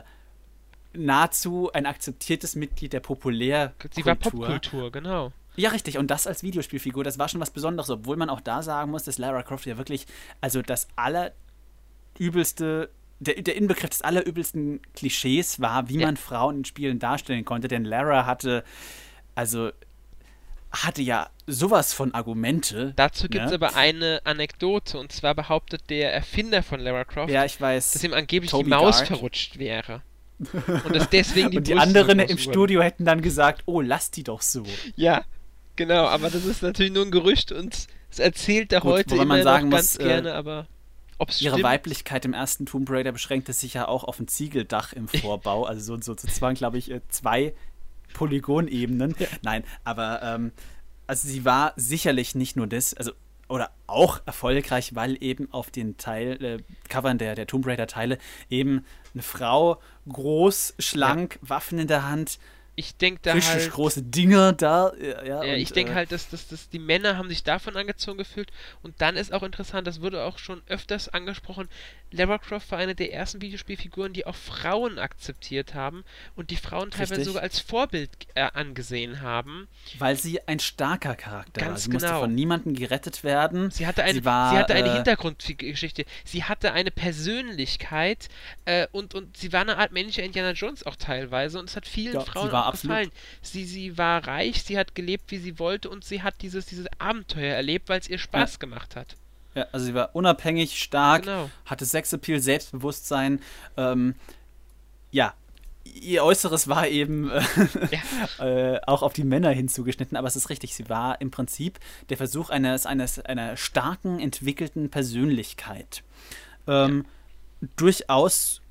nahezu ein akzeptiertes Mitglied der Populärkultur. Sie war Popkultur, genau. Ja, richtig. Und das als Videospielfigur, das war schon was Besonderes, obwohl man auch da sagen muss, dass Lara Croft ja wirklich, also das allerübelste der, der Inbegriff des allerübelsten Klischees war, wie ja. man Frauen in Spielen darstellen konnte. Denn Lara hatte, also hatte ja sowas von Argumente. Dazu gibt es ne? aber eine Anekdote und zwar behauptet der Erfinder von Lara Croft, ja, ich weiß, dass ihm angeblich Toby die Maus Guard. verrutscht wäre. Und dass deswegen die Und die anderen im Studio hätten dann gesagt, oh, lass die doch so. Ja, genau, aber das ist natürlich nur ein Gerücht und es erzählt er heute immer man sagen noch ganz muss, äh, gerne, aber Ob's Ihre stimmt? Weiblichkeit im ersten Tomb Raider beschränkte sich ja auch auf ein Ziegeldach im Vorbau. also so, so, so waren, glaube ich, äh, zwei Polygonebenen. Ja. Nein, aber ähm, also sie war sicherlich nicht nur das, also oder auch erfolgreich, weil eben auf den Teil, äh, Covern der, der Tomb Raider-Teile eben eine Frau, groß, schlank, ja. Waffen in der Hand, ich denke da Richtig halt, große Dinger da. Ja, ja und, ich denke äh, halt, dass, dass, dass die Männer haben sich davon angezogen gefühlt. Und dann ist auch interessant, das wurde auch schon öfters angesprochen, Lara Croft war eine der ersten Videospielfiguren, die auch Frauen akzeptiert haben und die Frauen teilweise Richtig. sogar als Vorbild äh, angesehen haben. Weil sie ein starker Charakter Ganz war. Sie genau. musste von niemandem gerettet werden. Sie hatte, eine, sie, war, sie hatte eine äh, Hintergrundgeschichte. Sie hatte eine Persönlichkeit äh, und, und sie war eine Art männlicher Indiana Jones auch teilweise und es hat vielen ja, Frauen auch gefallen. Sie, sie war reich, sie hat gelebt, wie sie wollte und sie hat dieses, dieses Abenteuer erlebt, weil es ihr Spaß ja. gemacht hat. Ja, also sie war unabhängig, stark, genau. hatte Sexappeal, Selbstbewusstsein. Ähm, ja, ihr Äußeres war eben äh, ja. äh, auch auf die Männer hinzugeschnitten, aber es ist richtig, sie war im Prinzip der Versuch eines, eines einer starken, entwickelten Persönlichkeit. Ähm, ja. Durchaus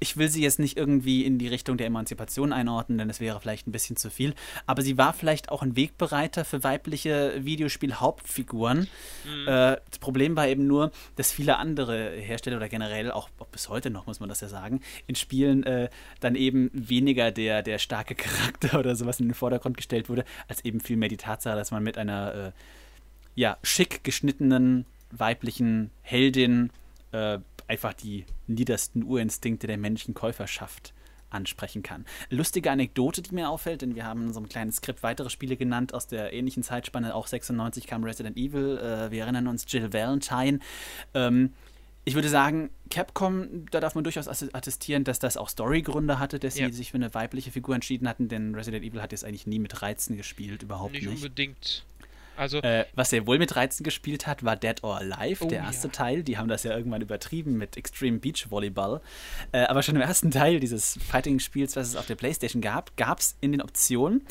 ich will sie jetzt nicht irgendwie in die Richtung der Emanzipation einordnen, denn es wäre vielleicht ein bisschen zu viel. Aber sie war vielleicht auch ein Wegbereiter für weibliche Videospiel-Hauptfiguren. Mhm. Äh, das Problem war eben nur, dass viele andere Hersteller oder generell auch, bis heute noch, muss man das ja sagen, in Spielen äh, dann eben weniger der, der starke Charakter oder sowas in den Vordergrund gestellt wurde, als eben vielmehr die Tatsache, dass man mit einer äh, ja, schick geschnittenen weiblichen Heldin äh, einfach die niedersten Urinstinkte der männlichen Käuferschaft ansprechen kann. Lustige Anekdote, die mir auffällt, denn wir haben in so einem kleinen Skript weitere Spiele genannt aus der ähnlichen Zeitspanne. Auch 96 kam Resident Evil. Äh, wir erinnern uns Jill Valentine. Ähm, ich würde sagen, Capcom, da darf man durchaus attestieren, dass das auch Storygründe hatte, dass ja. sie sich für eine weibliche Figur entschieden hatten, denn Resident Evil hat jetzt eigentlich nie mit Reizen gespielt, überhaupt nicht. Nicht unbedingt. Also, äh, was er wohl mit Reizen gespielt hat, war Dead or Alive, oh, der erste ja. Teil. Die haben das ja irgendwann übertrieben mit Extreme Beach Volleyball. Äh, aber schon im ersten Teil dieses Fighting-Spiels, was es auf der Playstation gab, gab es in den Optionen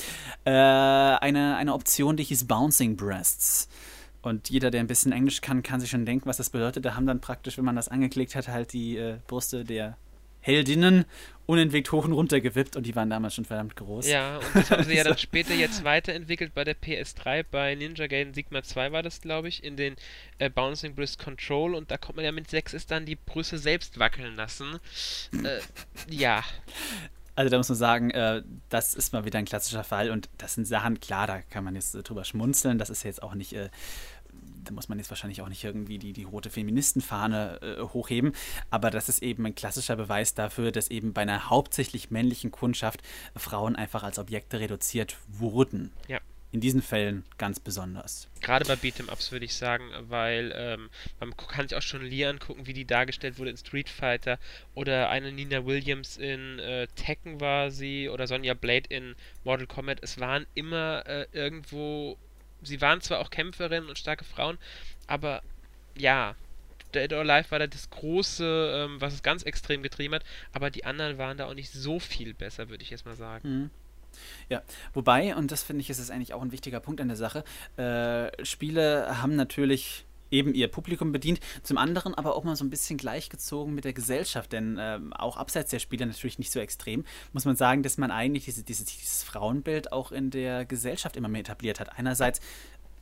äh, eine, eine Option, die hieß Bouncing Breasts. Und jeder, der ein bisschen Englisch kann, kann sich schon denken, was das bedeutet. Da haben dann praktisch, wenn man das angeklickt hat, halt die äh, Brüste der Heldinnen unentwegt hoch und runter gewippt und die waren damals schon verdammt groß. Ja, und das haben sie ja dann später jetzt weiterentwickelt bei der PS3, bei Ninja Gaiden Sigma 2 war das, glaube ich, in den äh, Bouncing Breast Control und da kommt man ja mit 6 ist dann die Brüste selbst wackeln lassen. Äh, ja. Also da muss man sagen, äh, das ist mal wieder ein klassischer Fall und das sind Sachen, klar, da kann man jetzt drüber schmunzeln, das ist jetzt auch nicht äh, da muss man jetzt wahrscheinlich auch nicht irgendwie die, die rote Feministenfahne äh, hochheben, aber das ist eben ein klassischer Beweis dafür, dass eben bei einer hauptsächlich männlichen Kundschaft Frauen einfach als Objekte reduziert wurden. Ja. In diesen Fällen ganz besonders. Gerade bei Beat'em-Ups würde ich sagen, weil ähm, man kann sich auch schon Lee angucken, wie die dargestellt wurde in Street Fighter oder eine Nina Williams in äh, Tekken war sie oder Sonja Blade in Mortal Kombat. Es waren immer äh, irgendwo sie waren zwar auch Kämpferinnen und starke Frauen, aber ja, Dead or Alive war da das Große, ähm, was es ganz extrem getrieben hat, aber die anderen waren da auch nicht so viel besser, würde ich jetzt mal sagen. Mhm. Ja, wobei, und das finde ich, ist es eigentlich auch ein wichtiger Punkt an der Sache, äh, Spiele haben natürlich eben ihr Publikum bedient, zum anderen aber auch mal so ein bisschen gleichgezogen mit der Gesellschaft, denn äh, auch abseits der Spiele natürlich nicht so extrem, muss man sagen, dass man eigentlich diese, diese, dieses Frauenbild auch in der Gesellschaft immer mehr etabliert hat. Einerseits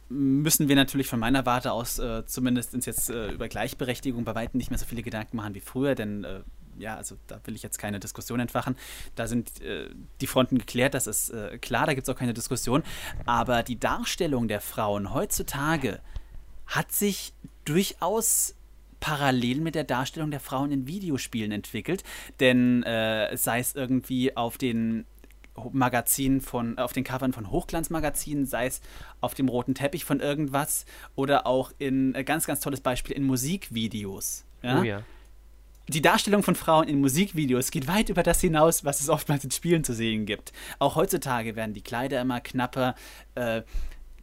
müssen wir natürlich von meiner Warte aus äh, zumindest uns jetzt äh, über Gleichberechtigung bei weitem nicht mehr so viele Gedanken machen wie früher, denn äh, ja, also da will ich jetzt keine Diskussion entfachen. Da sind äh, die Fronten geklärt, das ist äh, klar, da gibt es auch keine Diskussion. Aber die Darstellung der Frauen heutzutage hat sich durchaus parallel mit der Darstellung der Frauen in Videospielen entwickelt. Denn äh, sei es irgendwie auf den Magazinen von, auf den Covern von Hochglanzmagazinen, sei es auf dem roten Teppich von irgendwas oder auch in, äh, ganz, ganz tolles Beispiel, in Musikvideos. Ja? Oh ja. die Darstellung von Frauen in Musikvideos geht weit über das hinaus, was es oftmals in Spielen zu sehen gibt. Auch heutzutage werden die Kleider immer knapper. Äh,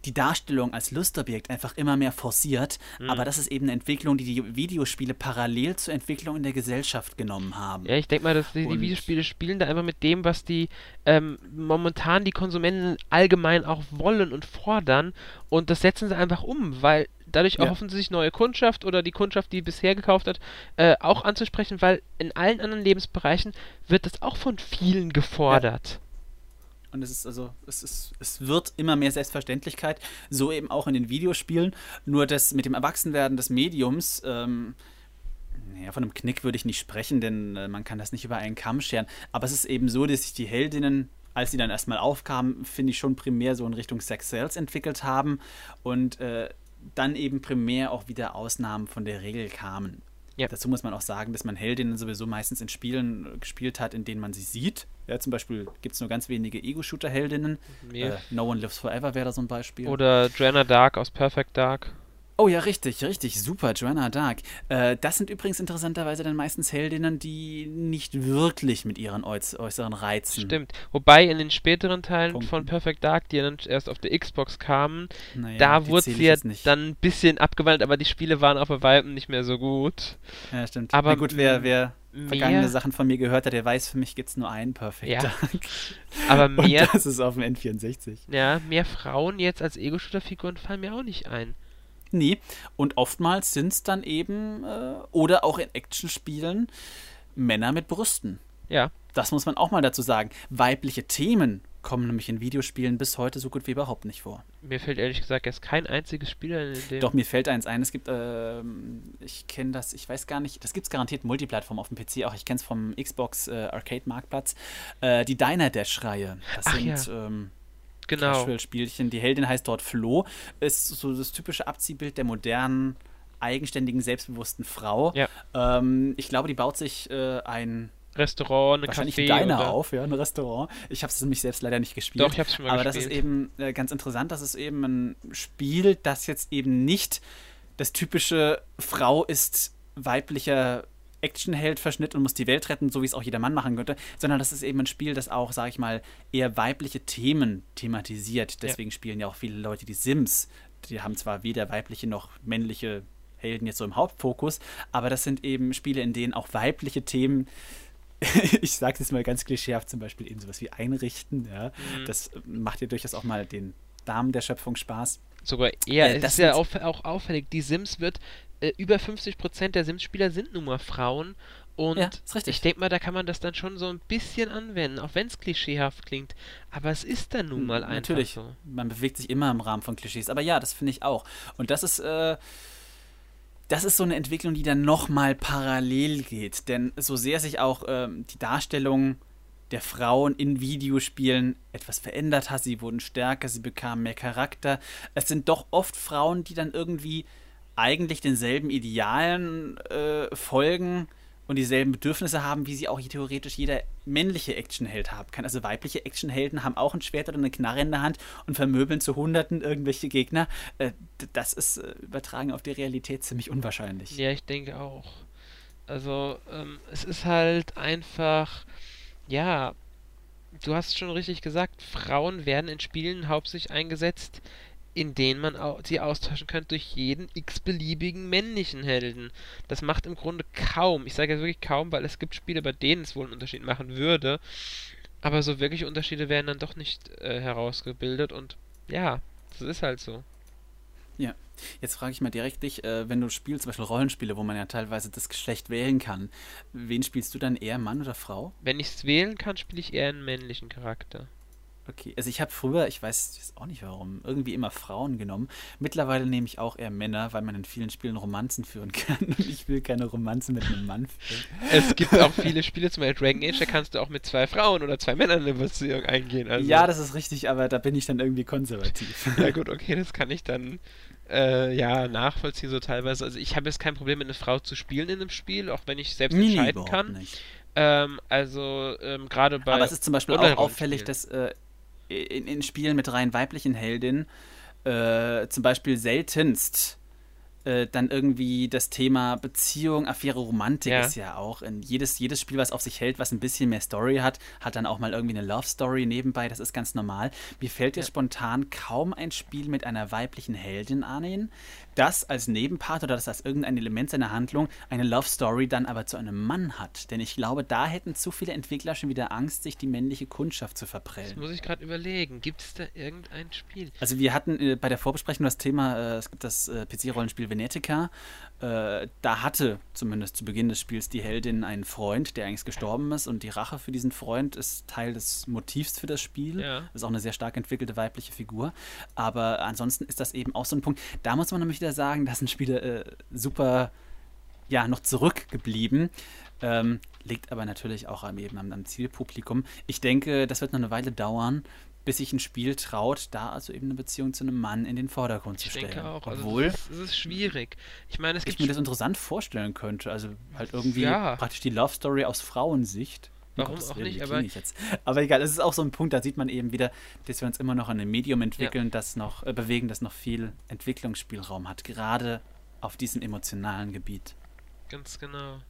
die Darstellung als Lustobjekt einfach immer mehr forciert, mhm. aber das ist eben eine Entwicklung, die die Videospiele parallel zur Entwicklung in der Gesellschaft genommen haben. Ja, ich denke mal, dass die, die, Videospiele spielen da einfach mit dem, was die ähm, momentan die Konsumenten allgemein auch wollen und fordern und das setzen sie einfach um, weil dadurch ja. erhoffen sie sich neue Kundschaft oder die Kundschaft, die bisher gekauft hat, äh, auch anzusprechen, weil in allen anderen Lebensbereichen wird das auch von vielen gefordert. Ja. Und es ist also, es ist, es wird immer mehr Selbstverständlichkeit, so eben auch in den Videospielen. Nur das mit dem Erwachsenwerden des Mediums, ähm, naja, von einem Knick würde ich nicht sprechen, denn äh, man kann das nicht über einen Kamm scheren. Aber es ist eben so, dass sich die Heldinnen als sie dann erstmal aufkamen, finde ich schon primär so in Richtung Sex Sales entwickelt haben und äh, dann eben primär auch wieder Ausnahmen von der Regel kamen. Ja. Dazu muss man auch sagen, dass man Heldinnen sowieso meistens in Spielen gespielt hat, in denen man sie sieht. Ja, zum Beispiel gibt es nur ganz wenige Ego-Shooter-Heldinnen. Äh, no One Lives Forever wäre da so ein Beispiel. Oder Drenna Dark aus Perfect Dark. Oh ja, richtig, richtig, super, Joanna Dark. Äh, das sind übrigens interessanterweise dann meistens Heldinnen, die nicht wirklich mit ihren äuß äußeren Reizen. Stimmt. Wobei in den späteren Teilen Punkten. von Perfect Dark, die dann erst auf der Xbox kamen, naja, da wurde sie ja dann ein bisschen abgewandelt, aber die Spiele waren auf der Weitem nicht mehr so gut. Ja, stimmt. Aber Na gut, wer, wer vergangene Sachen von mir gehört hat, der weiß, für mich gibt es nur einen Perfect ja. Dark. Aber mehr. Und das ist auf dem N64. Ja, mehr Frauen jetzt als Ego-Shooter-Figuren fallen mir auch nicht ein. Nee. Und oftmals sind es dann eben, äh, oder auch in Actionspielen, Männer mit Brüsten. Ja. Das muss man auch mal dazu sagen. Weibliche Themen kommen nämlich in Videospielen bis heute so gut wie überhaupt nicht vor. Mir fällt ehrlich gesagt jetzt kein einziges Spiel in dem. Doch, mir fällt eins ein. Es gibt, äh, ich kenne das, ich weiß gar nicht, das gibt es garantiert Multiplattform auf dem PC auch. Ich kenne es vom Xbox äh, Arcade Marktplatz. Äh, die Diner Dash-Reihe. Das Ach, sind. Ja. Ähm, genau. Casual-Spielchen. Die Heldin heißt dort Flo. Ist so das typische Abziehbild der modernen, eigenständigen, selbstbewussten Frau. Ja. Ähm, ich glaube, die baut sich äh, ein Restaurant, eine Wahrscheinlich Café ein Diner auf, ja, ein Restaurant. Ich habe es nämlich selbst leider nicht gespielt. Doch, ich habe es schon mal Aber gespielt. das ist eben äh, ganz interessant, das ist eben ein Spiel, das jetzt eben nicht das typische Frau ist weiblicher Actionheld-Verschnitt und muss die Welt retten, so wie es auch jeder Mann machen könnte, sondern das ist eben ein Spiel, das auch, sag ich mal, eher weibliche Themen thematisiert. Deswegen ja. spielen ja auch viele Leute die Sims. Die haben zwar weder weibliche noch männliche Helden jetzt so im Hauptfokus, aber das sind eben Spiele, in denen auch weibliche Themen ich sage es mal ganz klischeehaft, zum Beispiel eben sowas wie einrichten. Ja. Mhm. Das macht ja durchaus auch mal den Damen der Schöpfung Spaß. Sogar eher, äh, das ist ja auch, auch auffällig, die Sims wird äh, über 50% der Sims-Spieler sind nun mal Frauen. Und ja, ich denke mal, da kann man das dann schon so ein bisschen anwenden, auch wenn es klischeehaft klingt. Aber es ist dann nun mal einfach Natürlich, so. man bewegt sich immer im Rahmen von Klischees. Aber ja, das finde ich auch. Und das ist, äh, das ist so eine Entwicklung, die dann nochmal parallel geht. Denn so sehr sich auch ähm, die Darstellung der Frauen in Videospielen etwas verändert hat, sie wurden stärker, sie bekamen mehr Charakter. Es sind doch oft Frauen, die dann irgendwie eigentlich denselben Idealen äh, folgen und dieselben Bedürfnisse haben, wie sie auch theoretisch jeder männliche Actionheld haben kann. Also weibliche Actionhelden haben auch ein Schwert oder eine Knarre in der Hand und vermöbeln zu Hunderten irgendwelche Gegner. Äh, das ist äh, übertragen auf die Realität ziemlich unwahrscheinlich. Ja, ich denke auch. Also ähm, es ist halt einfach, ja, du hast schon richtig gesagt, Frauen werden in Spielen hauptsächlich eingesetzt, in denen man sie austauschen kann durch jeden x-beliebigen männlichen Helden. Das macht im Grunde kaum, ich sage jetzt wirklich kaum, weil es gibt Spiele, bei denen es wohl einen Unterschied machen würde, aber so wirkliche Unterschiede werden dann doch nicht äh, herausgebildet und ja, das ist halt so. Ja, jetzt frage ich mal direkt dich, äh, wenn du spielst, zum Beispiel Rollenspiele, wo man ja teilweise das Geschlecht wählen kann, wen spielst du dann eher, Mann oder Frau? Wenn ich es wählen kann, spiele ich eher einen männlichen Charakter. Okay, also ich habe früher, ich weiß jetzt auch nicht warum, irgendwie immer Frauen genommen. Mittlerweile nehme ich auch eher Männer, weil man in vielen Spielen Romanzen führen kann und ich will keine Romanzen mit einem Mann führen. Es gibt auch viele Spiele, zum Beispiel Dragon Age, da kannst du auch mit zwei Frauen oder zwei Männern eine Beziehung eingehen. Also. Ja, das ist richtig, aber da bin ich dann irgendwie konservativ. Ja gut, okay, das kann ich dann äh, ja nachvollziehen so teilweise. Also ich habe jetzt kein Problem mit einer Frau zu spielen in einem Spiel, auch wenn ich selbst nee, entscheiden kann. Nicht. Ähm, also ähm, gerade bei. Aber es ist zum Beispiel auch auffällig, dass äh, in, in Spielen mit rein weiblichen Heldinnen äh, zum Beispiel seltenst Äh, dann irgendwie das Thema Beziehung, Affäre, Romantik ja. ist ja auch in jedes, jedes Spiel, was auf sich hält, was ein bisschen mehr Story hat, hat dann auch mal irgendwie eine Love Story nebenbei. Das ist ganz normal. Mir fällt jetzt ja. spontan kaum ein Spiel mit einer weiblichen Heldin an, das als Nebenpart oder das als irgendein Element seiner Handlung eine Love Story dann aber zu einem Mann hat. Denn ich glaube, da hätten zu viele Entwickler schon wieder Angst, sich die männliche Kundschaft zu verprellen. Das muss ich gerade überlegen. Gibt es da irgendein Spiel? Also wir hatten äh, bei der Vorbesprechung das Thema, äh, es gibt das äh, PC-Rollenspiel Venetica. Äh, da hatte zumindest zu Beginn des Spiels die Heldin einen Freund, der eigentlich gestorben ist und die Rache für diesen Freund ist Teil des Motivs für das Spiel. Ja. Das ist auch eine sehr stark entwickelte weibliche Figur. Aber ansonsten ist das eben auch so ein Punkt. Da muss man nämlich wieder sagen, da sind Spiele äh, super ja, noch zurückgeblieben. Ähm, liegt aber natürlich auch am, eben am, am, Zielpublikum. Ich denke, das wird noch eine Weile dauern, bis sich ein Spiel traut, da also eben eine Beziehung zu einem Mann in den Vordergrund ich zu stellen. Ich denke auch. Also Obwohl, also das, ist, schwierig. Ich meine, es gibt ich mir das interessant vorstellen könnte. Also halt irgendwie ja. praktisch die Love Story aus Frauensicht. Warum Gottes auch nicht? Aber, jetzt. aber egal, es ist auch so ein Punkt, da sieht man eben wieder, dass wir uns immer noch an einem Medium entwickeln, ja. das noch äh, bewegen, das noch viel Entwicklungsspielraum hat, gerade auf diesem emotionalen Gebiet. Ganz genau.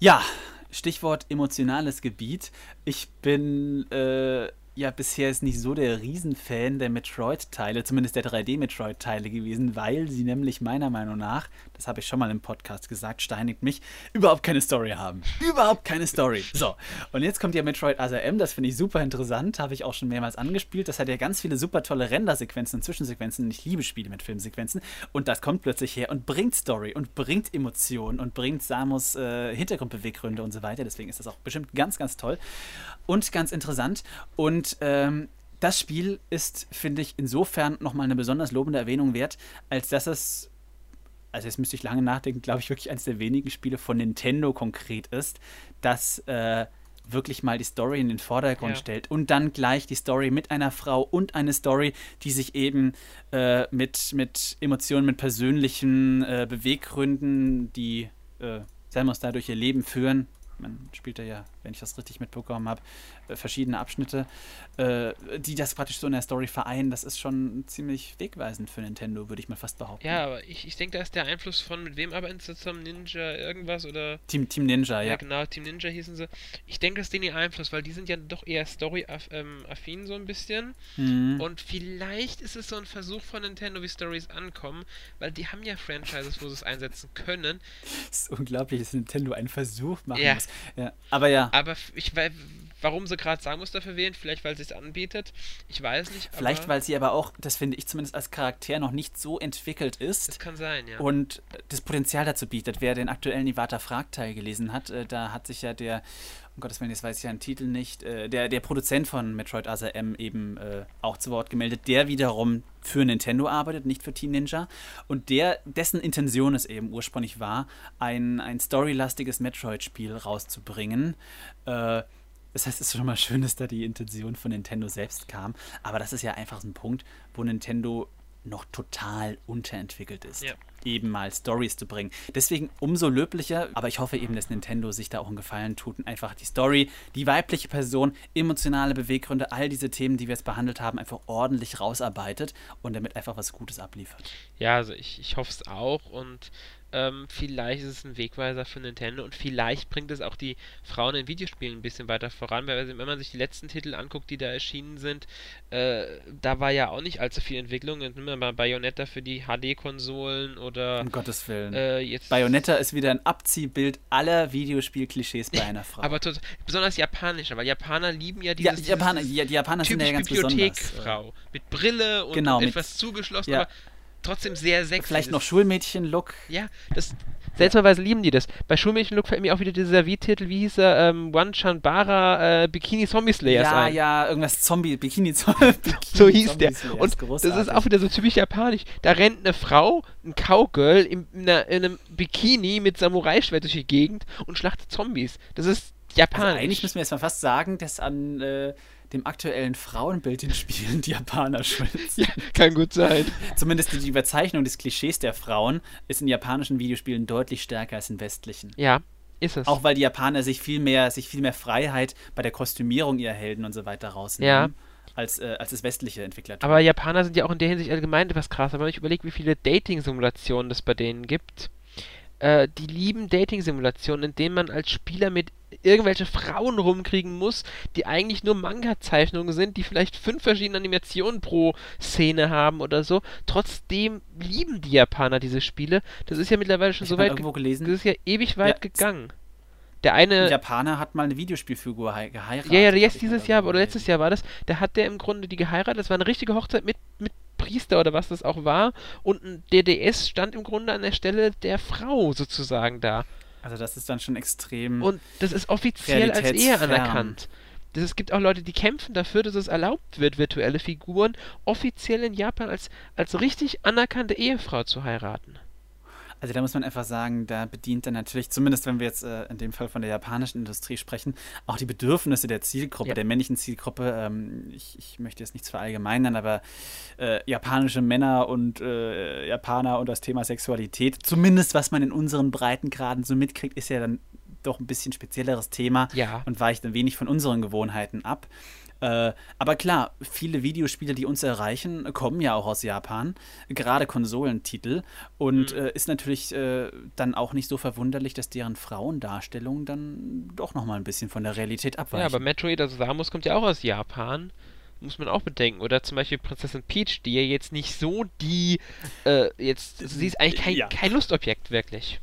Ja, Stichwort emotionales Gebiet. Ich bin äh, ja bisher ist nicht so der Riesenfan der Metroid-Teile, zumindest der 3D-Metroid-Teile gewesen, weil sie nämlich meiner Meinung nach, das habe ich schon mal im Podcast gesagt, steinigt mich, überhaupt keine Story haben. Überhaupt keine Story. So, und jetzt kommt ja Metroid Other M, das finde ich super interessant, habe ich auch schon mehrmals angespielt. Das hat ja ganz viele super tolle Render-Sequenzen und Zwischensequenzen. Ich liebe Spiele mit Filmsequenzen. Und das kommt plötzlich her und bringt Story und bringt Emotionen und bringt Samus äh, Hintergrundbeweggründe und so weiter. Deswegen ist das auch bestimmt ganz, ganz toll und ganz interessant. Und ähm, das Spiel ist, finde ich, insofern nochmal eine besonders lobende Erwähnung wert, als dass es, also jetzt müsste ich lange nachdenken, glaube ich, wirklich eines der wenigen Spiele von Nintendo konkret ist, das äh, wirklich mal die Story in den Vordergrund ja. stellt und dann gleich die Story mit einer Frau und eine Story, die sich eben äh, mit, mit Emotionen, mit persönlichen äh, Beweggründen, die äh, Samus dadurch ihr Leben führen, man spielt da ja, wenn ich das richtig mitbekommen habe, äh, verschiedene Abschnitte, äh, die das praktisch so in der Story vereinen. Das ist schon ziemlich wegweisend für Nintendo, würde ich mal fast behaupten. Ja, aber ich, ich denke, da ist der Einfluss von, mit wem arbeiten sie zusammen? Ninja irgendwas oder? Team, Team Ninja, ja. Ja, genau, Team Ninja hießen sie. Ich denke, das ist denen ihr Einfluss, weil die sind ja doch eher Story-affin so ein bisschen. Mhm. Und vielleicht ist es so ein Versuch von Nintendo, wie Stories ankommen, weil die haben ja Franchises, wo sie es einsetzen können. Es ist unglaublich, dass Nintendo einen Versuch machen ja. muss. Ja. Aber ja. Aber ich warum sie gerade Samus dafür wählen, vielleicht weil sie es anbietet. Ich weiß nicht. Vielleicht weil sie aber auch, das finde ich zumindest als Charakter noch nicht so entwickelt ist. Das kann sein, ja. Und das Potenzial dazu bietet. Wer den aktuellen Iwata Fragteil gelesen hat, äh, da hat sich ja der um Gottes Willen, jetzt weiß ich ja den Titel nicht, äh, der, der Produzent von Metroid Other M eben äh, auch zu Wort gemeldet, der wiederum für Nintendo arbeitet, nicht für Team Ninja. Und der, dessen Intention es eben ursprünglich war, ein, ein storylastiges Metroid-Spiel rauszubringen. Äh, das heißt, es ist schon mal schön, dass da die Intention von Nintendo selbst kam. Aber das ist ja einfach so ein Punkt, wo Nintendo noch total unterentwickelt ist. Ja. Eben mal Stories zu bringen. Deswegen umso löblicher, aber ich hoffe eben, dass Nintendo sich da auch einen Gefallen tut und einfach die Story, die weibliche Person, emotionale Beweggründe, all diese Themen, die wir jetzt behandelt haben, einfach ordentlich rausarbeitet und damit einfach was Gutes abliefert. Ja, also ich, ich hoffe es auch und ähm, vielleicht ist es ein Wegweiser für Nintendo und vielleicht bringt es auch die Frauen in Videospielen ein bisschen weiter voran, weil wenn man sich die letzten Titel anguckt, die da erschienen sind, äh, da war ja auch nicht allzu viel Entwicklung. Nimm mal Bayonetta für die HD-Konsolen oder. Um Gottes Willen. Äh, jetzt Bayonetta ist wieder ein Abziehbild aller Videospiel-Klischees bei einer Frau. Aber besonders japanischer, weil Japaner lieben ja dieses. Ja, Japaner, die, die Japaner sind ja ganz Bibliothekfrau mit Brille und, genau, und etwas zugeschlossen, ja. aber trotzdem sehr sexy. Vielleicht noch Schulmädchen-Look. Ja, das. Seltsamerweise lieben die das. Bei Schulmädchen-Look fällt mir auch wieder dieser Wie-Titel, wie hieß er? Ähm, One Chanbara äh, Bikini Zombie Slayers Ja, ein. ja, irgendwas Zombie, Bikini Zombie. so hieß der. Und das ist auch wieder so typisch japanisch. Da rennt eine Frau, ein Cowgirl, in, in, einer, in einem Bikini mit Samurai-Schwert durch die Gegend und schlachtet Zombies. Das ist japanisch. Also eigentlich müssen wir jetzt mal fast sagen, dass an. Äh, dem aktuellen Frauenbild in Spielen die Japaner schwitzen. Ja, kann gut sein. Zumindest die Überzeichnung des Klischees der Frauen ist in japanischen Videospielen deutlich stärker als in westlichen. Ja, ist es. Auch weil die Japaner sich viel mehr, sich viel mehr Freiheit bei der Kostümierung ihrer Helden und so weiter rausnehmen. Ja. als, äh, als das westliche Entwickler. Aber Japaner sind ja auch in der Hinsicht allgemein etwas krass. Aber wenn ich überlege, wie viele Dating-Simulationen es bei denen gibt, äh, die lieben Dating-Simulationen, in denen man als Spieler mit irgendwelche Frauen rumkriegen muss, die eigentlich nur Manga-Zeichnungen sind, die vielleicht fünf verschiedene Animationen pro Szene haben oder so. Trotzdem lieben die Japaner diese Spiele. Das ist ja mittlerweile schon Ich so weit. irgendwo gelesen. Das ist ja ewig weit Ja, gegangen. Der eine. Ein Japaner hat mal eine Videospielfigur hei- geheiratet. Ja, ja, jetzt dieses Jahr oder letztes. Jahr war das, da hat der im Grunde die geheiratet, das war eine richtige Hochzeit mit, mit Priester oder was das auch war und ein DDS stand im Grunde an der Stelle der Frau sozusagen da. Also das ist dann schon extrem. Und das ist offiziell als Ehe anerkannt. Das, es gibt auch Leute, die kämpfen dafür, dass es erlaubt wird, virtuelle Figuren offiziell in Japan als, als richtig anerkannte Ehefrau zu heiraten. Also da muss man einfach sagen, da bedient er natürlich, zumindest wenn wir jetzt äh, in dem Fall von der japanischen Industrie sprechen, auch die Bedürfnisse der Zielgruppe, Ja. der männlichen Zielgruppe. Ähm, ich, ich möchte jetzt nichts verallgemeinern, aber äh, japanische Männer und äh, Japaner und das Thema Sexualität, zumindest was man in unseren Breitengraden so mitkriegt, ist ja dann doch ein bisschen spezielleres Thema Ja. und weicht ein wenig von unseren Gewohnheiten ab. Äh, aber klar, viele Videospiele, die uns erreichen, kommen ja auch aus Japan, gerade Konsolentitel. Und Mhm. äh, ist natürlich äh, dann auch nicht so verwunderlich, dass deren Frauendarstellungen dann doch nochmal ein bisschen von der Realität abweichen. Ja, aber Metroid, also Samus kommt ja auch aus Japan. Muss man auch bedenken. Oder zum Beispiel Prinzessin Peach, die ja jetzt nicht so die, äh, jetzt, sie ist eigentlich kein, Ja. kein Lustobjekt, wirklich.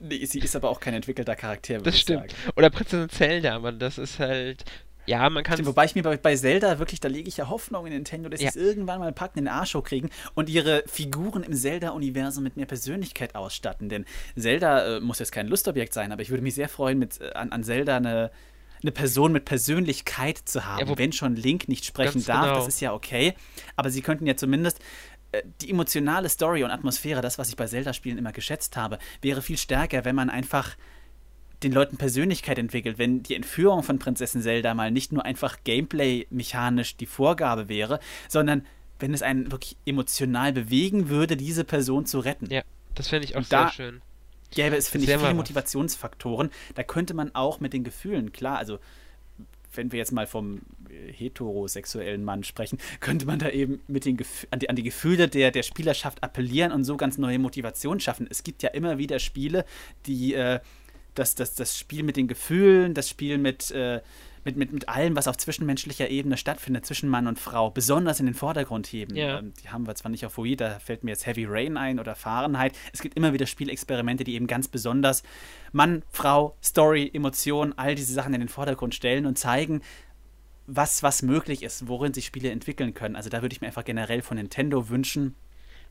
nee, sie ist aber auch kein entwickelter Charakter, Das stimmt. sagen. Oder Prinzessin Zelda, aber das ist halt, ja, man kann Wobei ich mir bei, bei Zelda wirklich, da lege ich ja Hoffnung in Nintendo, dass sie Ja. es irgendwann mal packen, in den Arsch kriegen und ihre Figuren im Zelda-Universum mit mehr Persönlichkeit ausstatten. Denn Zelda äh, muss jetzt kein Lustobjekt sein, aber ich würde mich sehr freuen, mit, äh, an, an Zelda eine, eine Person mit Persönlichkeit zu haben. Ja, wo- Wenn schon Link nicht sprechen darf, genau. das ist ja okay. Aber sie könnten ja zumindest äh, die emotionale Story und Atmosphäre, das, was ich bei Zelda-Spielen immer geschätzt habe, wäre viel stärker, wenn man einfach den Leuten Persönlichkeit entwickelt, wenn die Entführung von Prinzessin Zelda mal nicht nur einfach gameplay-mechanisch die Vorgabe wäre, sondern wenn es einen wirklich emotional bewegen würde, diese Person zu retten. Ja, das fände ich auch Und sehr da- schön. Gäbe es, finde ich, viele. Motivationsfaktoren. Da könnte man auch mit den Gefühlen, klar, also wenn wir jetzt mal vom äh, heterosexuellen Mann sprechen, könnte man da eben mit den Gef an, die, an die Gefühle der, der Spielerschaft appellieren und so ganz neue Motivationen schaffen. Es gibt ja immer wieder Spiele, die äh, das, das, das Spiel mit den Gefühlen, das Spiel mit, äh, mit, mit, mit allem, was auf zwischenmenschlicher Ebene stattfindet, zwischen Mann und Frau, besonders in den Vordergrund heben. Ja. Ähm, die haben wir zwar nicht auf Wii, da fällt mir jetzt Heavy Rain ein oder Fahrenheit. Es gibt immer wieder Spielexperimente, die eben ganz besonders Mann, Frau, Story, Emotion, all diese Sachen in den Vordergrund stellen und zeigen, was, was möglich ist, worin sich Spiele entwickeln können. Also da würde ich mir einfach generell von Nintendo wünschen,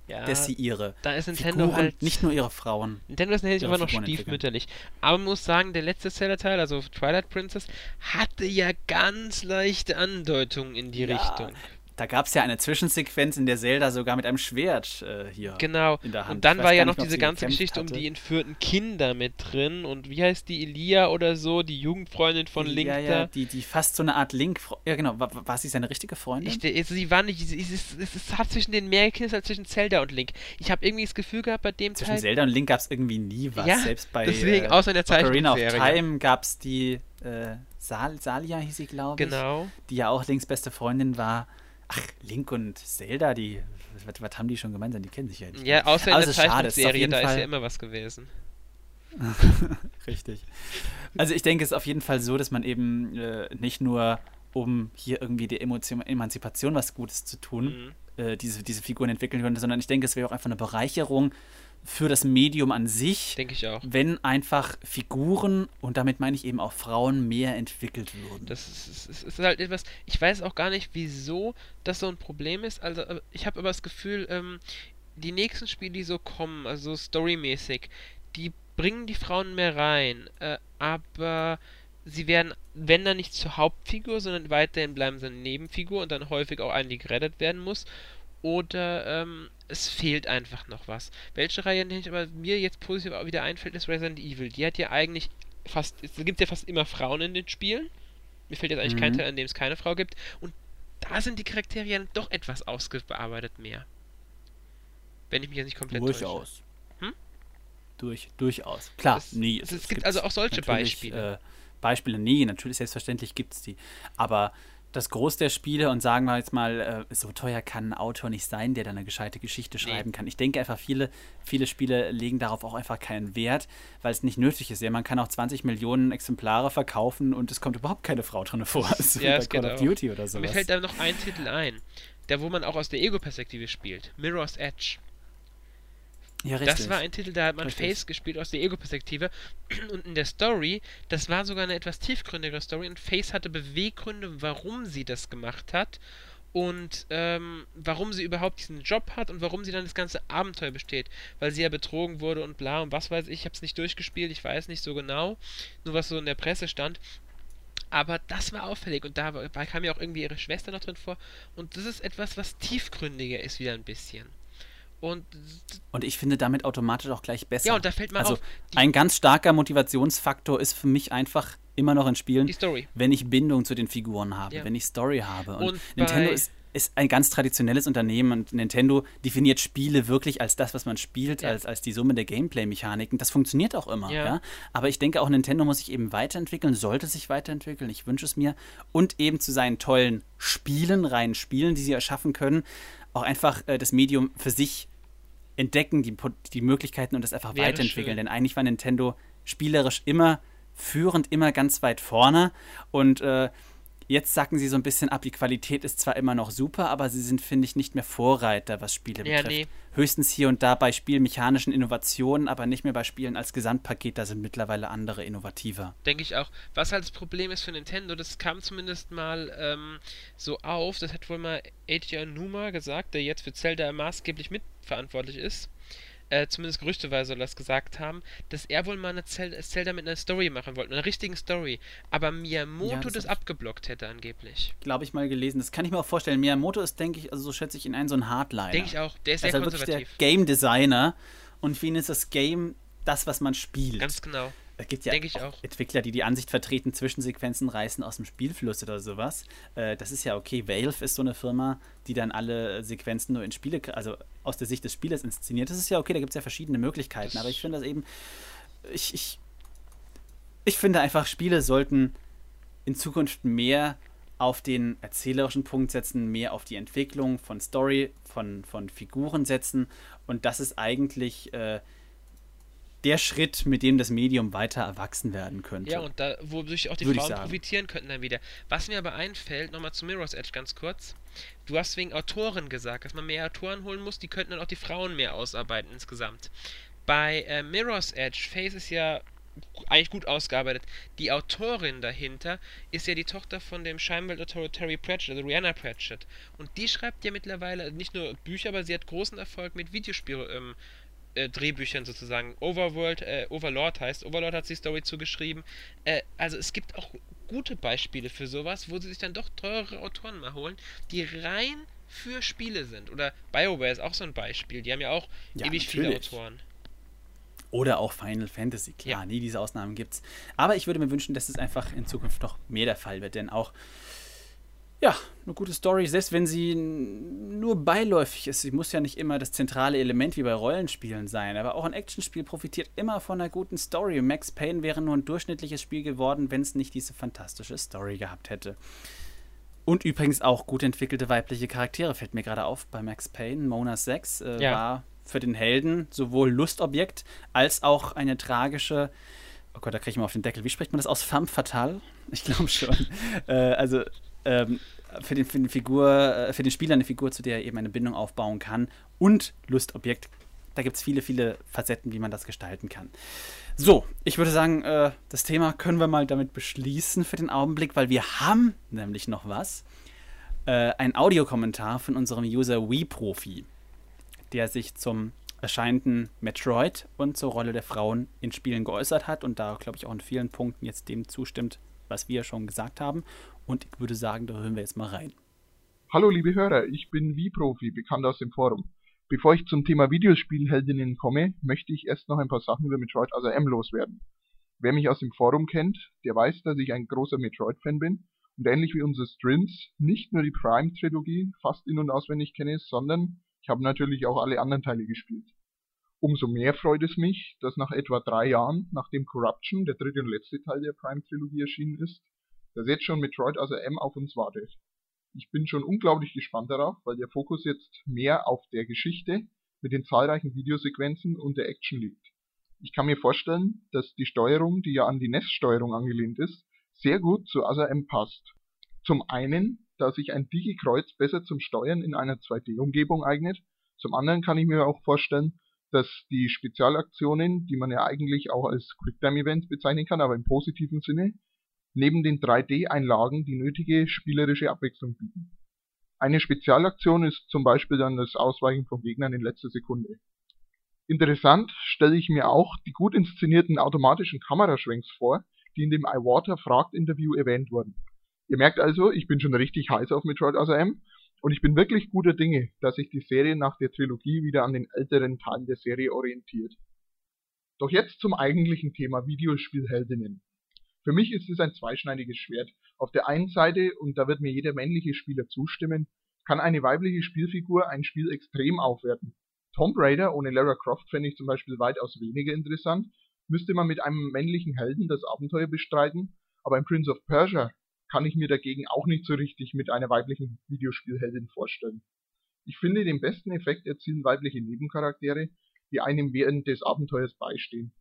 Ja, dass sie ihre da ist Nintendo Figuren, halt nicht nur ihre Frauen. Nintendo ist natürlich immer noch Figuren entwickeln. stiefmütterlich. Aber man muss sagen, der letzte Zelda-Teil, also Twilight Princess, hatte ja ganz leichte Andeutungen in die Ja, Richtung. Da gab es ja eine Zwischensequenz, in der Zelda sogar mit einem Schwert äh, hier Genau. in der Hand. Und dann war ja noch ob diese sie ganze Geschichte um hatte. die entführten Kinder mit drin. Und wie heißt die Elia oder so, die Jugendfreundin von Link ja, ja, die, die fast so eine Art Link. Ja, genau. War, war sie seine richtige Freundin? Ich, also sie war nicht, es, ist, es, hat zwischen den mehr Kindern als zwischen Zelda und Link. Ich habe irgendwie das Gefühl gehabt, bei dem Zwischen Teil. Zelda und Link gab es irgendwie nie was. Ja, Selbst bei deswegen, äh, außer in der Ocarina of. Time gab es die äh, Sal Salia, hieß sie, glaube ich. Genau. Die ja auch Links beste Freundin war. Ach, Link und Zelda, die. Was, was haben die schon gemeinsam? Die kennen sich ja nicht. Ja, außer in Aber der ist ist Zeichentrickserie, da ist Fall- ja immer was gewesen. Richtig. Also ich denke, es ist auf jeden Fall so, dass man eben äh, nicht nur, um hier irgendwie die Emotion, Emanzipation was Gutes zu tun, Mhm. äh, diese, diese Figuren entwickeln könnte, sondern ich denke, es wäre auch einfach eine Bereicherung für das Medium an sich, Denke ich auch. wenn einfach Figuren, und damit meine ich eben auch Frauen, mehr entwickelt würden. Das ist, ist, ist, halt etwas, ich weiß auch gar nicht, wieso das so ein Problem ist. Also, äh, ich habe aber das Gefühl, ähm, die nächsten Spiele, die so kommen, also storymäßig, die bringen die Frauen mehr rein. Äh, aber sie werden, wenn dann nicht zur Hauptfigur, sondern weiterhin bleiben sie eine Nebenfigur und dann häufig auch eine, die gerettet werden muss. Oder ähm, es fehlt einfach noch was. Welche Reihe nicht aber mir jetzt positiv auch wieder einfällt, ist Resident Evil. Die hat ja eigentlich fast, es gibt ja fast immer Frauen in den Spielen. Mir fällt jetzt eigentlich kein Mhm. Teil, an dem es keine Frau gibt. Und da sind die Charaktere ja doch etwas ausgearbeitet mehr. Wenn ich mich jetzt nicht komplett. Durchaus. Hm? Durch, durchaus. Klar, Es- nee. es- es gibt also auch solche Beispiele. Äh, Beispiele, nee, natürlich, selbstverständlich gibt es die. Aber das Groß der Spiele und sagen wir jetzt mal, äh, so teuer kann ein Autor nicht sein, der da eine gescheite Geschichte schreiben kann. Ich denke einfach, viele, viele Spiele legen darauf auch einfach keinen Wert, weil es nicht nötig ist. Ja, man kann auch 20 Millionen Exemplare verkaufen und es kommt überhaupt keine Frau drin vor. So ja, Call of Duty oder sowas. Mir fällt da noch ein Titel ein, der wo man auch aus der Ego-Perspektive spielt. Mirror's Edge. Ja, richtig. Das war ein Titel, da hat man richtig. Face gespielt aus der Ego-Perspektive. Und in der Story, das war sogar eine etwas tiefgründigere Story. Und Face hatte Beweggründe, warum sie das gemacht hat. Und ähm, warum sie überhaupt diesen Job hat und warum sie dann das ganze Abenteuer besteht. Weil sie ja betrogen wurde und bla und was weiß ich. Ich habe es nicht durchgespielt, ich weiß nicht so genau. Nur was so in der Presse stand. Aber das war auffällig und da kam ja auch irgendwie ihre Schwester noch drin vor. Und das ist etwas, was tiefgründiger ist wieder ein bisschen. Und, und ich finde damit automatisch auch gleich besser. Ja, und da fällt mir also auf. Ein ganz starker Motivationsfaktor ist für mich einfach immer noch in Spielen, wenn ich Bindung zu den Figuren habe, ja. wenn ich Story habe. Und, und Nintendo ist, ist ein ganz traditionelles Unternehmen und Nintendo definiert Spiele wirklich als das, was man spielt, ja. als, als die Summe der Gameplay-Mechaniken. Das funktioniert auch immer, ja. ja. Aber ich denke auch, Nintendo muss sich eben weiterentwickeln, sollte sich weiterentwickeln, ich wünsche es mir. Und eben zu seinen tollen Spielen, reinen Spielen, die sie erschaffen können, auch einfach äh, das Medium für sich entdecken, die, die Möglichkeiten und das einfach Wäre weiterentwickeln. Schön. Denn eigentlich war Nintendo spielerisch immer führend, immer ganz weit vorne. Und äh, Jetzt sacken sie so ein bisschen ab. Die Qualität ist zwar immer noch super, aber sie sind, finde ich, nicht mehr Vorreiter, was Spiele ja, betrifft. Nee. Höchstens hier und da bei spielmechanischen Innovationen, aber nicht mehr bei Spielen als Gesamtpaket. Da sind mittlerweile andere innovativer. Denke ich auch. Was halt das Problem ist für Nintendo, das kam zumindest mal ähm, so auf, das hat wohl mal Eiji Numa gesagt, der jetzt für Zelda maßgeblich mitverantwortlich ist äh, zumindest gerüchteweise soll das gesagt haben, dass er wohl mal eine Zel Zelda mit einer Story machen wollte, einer richtigen Story. Aber Miyamoto ja, das, das abgeblockt hätte angeblich. Glaube ich mal gelesen. Das kann ich mir auch vorstellen. Miyamoto ist, denke ich, also so schätze ich ihn ein, so ein Hardliner. Denke ich auch. Der ist sehr also konservativ. Wirklich der Game Designer und für ihn ist das Game das, was man spielt. Ganz genau. Es gibt ja auch, auch, Entwickler, die die Ansicht vertreten, Zwischensequenzen reißen aus dem Spielfluss oder sowas. Äh, das ist ja okay. Valve ist so eine Firma, die dann alle Sequenzen nur in Spiele, also aus der Sicht des Spielers inszeniert. Das ist ja okay, da gibt es ja verschiedene Möglichkeiten. Das aber ich finde das eben, ich, ich, ich finde einfach, Spiele sollten in Zukunft mehr auf den erzählerischen Punkt setzen, mehr auf die Entwicklung von Story, von, von Figuren setzen. Und das ist eigentlich äh, der Schritt, mit dem das Medium weiter erwachsen werden könnte. Ja, und da, wodurch auch die Würde Frauen profitieren könnten dann wieder. Was mir aber einfällt, nochmal zu Mirror's Edge ganz kurz. Du hast wegen Autoren gesagt, dass man mehr Autoren holen muss, die könnten dann auch die Frauen mehr ausarbeiten insgesamt. Bei äh, Mirror's Edge, Face ist ja eigentlich gut ausgearbeitet. Die Autorin dahinter ist ja die Tochter von dem Scheinweltautor Terry Pratchett, also Rihanna Pratchett. Und die schreibt ja mittlerweile nicht nur Bücher, aber sie hat großen Erfolg mit Videospiel, ähm, äh, Drehbüchern sozusagen. Overworld, äh, Overlord heißt. Overlord hat die Story zugeschrieben. Äh, also es gibt auch gute Beispiele für sowas, wo sie sich dann doch teurere Autoren mal holen, die rein für Spiele sind. Oder BioWare ist auch so ein Beispiel. Die haben ja auch ja, ewig natürlich. viele Autoren. Oder auch Final Fantasy, klar, ja. nie diese Ausnahmen gibt's. Aber ich würde mir wünschen, dass es einfach in Zukunft noch mehr der Fall wird, denn auch ja, eine gute Story, selbst wenn sie nur beiläufig ist. Sie muss ja nicht immer das zentrale Element wie bei Rollenspielen sein, aber auch ein Actionspiel profitiert immer von einer guten Story. Max Payne wäre nur ein durchschnittliches Spiel geworden, wenn es nicht diese fantastische Story gehabt hätte. Und übrigens auch gut entwickelte weibliche Charaktere, fällt mir gerade auf bei Max Payne. Mona 6 äh, ja. war für den Helden sowohl Lustobjekt als auch eine tragische. Oh Gott, da kriege ich mal auf den Deckel. Wie spricht man das aus? Femme fatale? Ich glaube schon. äh, also ähm, für, den, für, den Figur, äh, für den Spieler eine Figur, zu der er eben eine Bindung aufbauen kann und Lustobjekt. Da gibt es viele, viele Facetten, wie man das gestalten kann. So, ich würde sagen, äh, das Thema können wir mal damit beschließen für den Augenblick, weil wir haben nämlich noch was. Äh, ein Audiokommentar von unserem User WeProfi, der sich zum erscheinenden Metroid und zur Rolle der Frauen in Spielen geäußert hat und da, glaube ich, auch in vielen Punkten jetzt dem zustimmt, was wir schon gesagt haben. Und ich würde sagen, da hören wir jetzt mal rein. Hallo liebe Hörer, ich bin Wie-Profi, bekannt aus dem Forum. Bevor ich zum Thema Videospielheldinnen komme, möchte ich erst noch ein paar Sachen über Metroid Other M loswerden. Wer mich aus dem Forum kennt, der weiß, dass ich ein großer Metroid-Fan bin und ähnlich wie unsere Strins nicht nur die Prime-Trilogie fast in- und auswendig kenne, sondern ich habe natürlich auch alle anderen Teile gespielt. Umso mehr freut es mich, dass nach etwa drei Jahren, nachdem Corruption, der dritte und letzte Teil der Prime-Trilogie erschienen ist, dass jetzt schon Metroid also M auf uns wartet. Ich bin schon unglaublich gespannt darauf, weil der Fokus jetzt mehr auf der Geschichte mit den zahlreichen Videosequenzen und der Action liegt. Ich kann mir vorstellen, dass die Steuerung, die ja an die NES-Steuerung angelehnt ist, sehr gut zu ASA-M passt. Zum einen, da sich ein Digi-Kreuz besser zum Steuern in einer 2D-Umgebung eignet, zum anderen kann ich mir auch vorstellen, dass die Spezialaktionen, die man ja eigentlich auch als Quicktime-Events bezeichnen kann, aber im positiven Sinne, neben den 3D-Einlagen die nötige spielerische Abwechslung bieten. Eine Spezialaktion ist zum Beispiel dann das Ausweichen von Gegnern in letzter Sekunde. Interessant stelle ich mir auch die gut inszenierten automatischen Kameraschwenks vor, die in dem iWater fragt Interview erwähnt wurden. Ihr merkt also, ich bin schon richtig heiß auf Metroid ASM und ich bin wirklich guter Dinge, dass sich die Serie nach der Trilogie wieder an den älteren Teilen der Serie orientiert. Doch jetzt zum eigentlichen Thema Videospielheldinnen. Für mich ist es ein zweischneidiges Schwert. Auf der einen Seite, und da wird mir jeder männliche Spieler zustimmen, kann eine weibliche Spielfigur ein Spiel extrem aufwerten. Tomb Raider ohne Lara Croft fände ich zum Beispiel weitaus weniger interessant, müsste man mit einem männlichen Helden das Abenteuer bestreiten, aber ein Prince of Persia kann ich mir dagegen auch nicht so richtig mit einer weiblichen Videospielheldin vorstellen. Ich finde, den besten Effekt erzielen weibliche Nebencharaktere, die einem während des Abenteuers beistehen.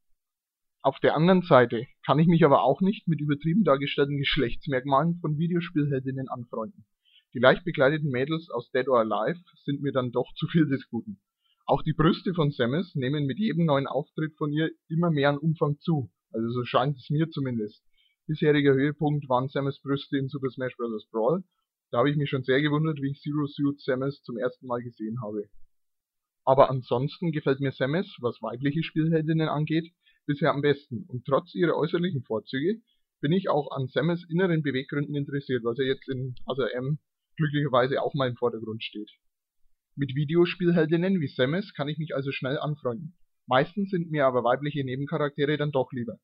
Auf der anderen Seite kann ich mich aber auch nicht mit übertrieben dargestellten Geschlechtsmerkmalen von Videospielheldinnen anfreunden. Die leicht bekleideten Mädels aus Dead or Alive sind mir dann doch zu viel des Guten. Auch die Brüste von Samus nehmen mit jedem neuen Auftritt von ihr immer mehr an Umfang zu, also so scheint es mir zumindest. Bisheriger Höhepunkt waren Samus Brüste in Super Smash Bros. Brawl. Da habe ich mich schon sehr gewundert, wie ich Zero Suit Samus zum ersten Mal gesehen habe. Aber ansonsten gefällt mir Samus, was weibliche Spielheldinnen angeht, bisher am besten und trotz ihrer äußerlichen Vorzüge bin ich auch an Samus inneren Beweggründen interessiert, was ja jetzt in M glücklicherweise auch mal im Vordergrund steht. Mit Videospielheldinnen wie Samus kann ich mich also schnell anfreunden. Meistens sind mir aber weibliche Nebencharaktere dann doch lieber.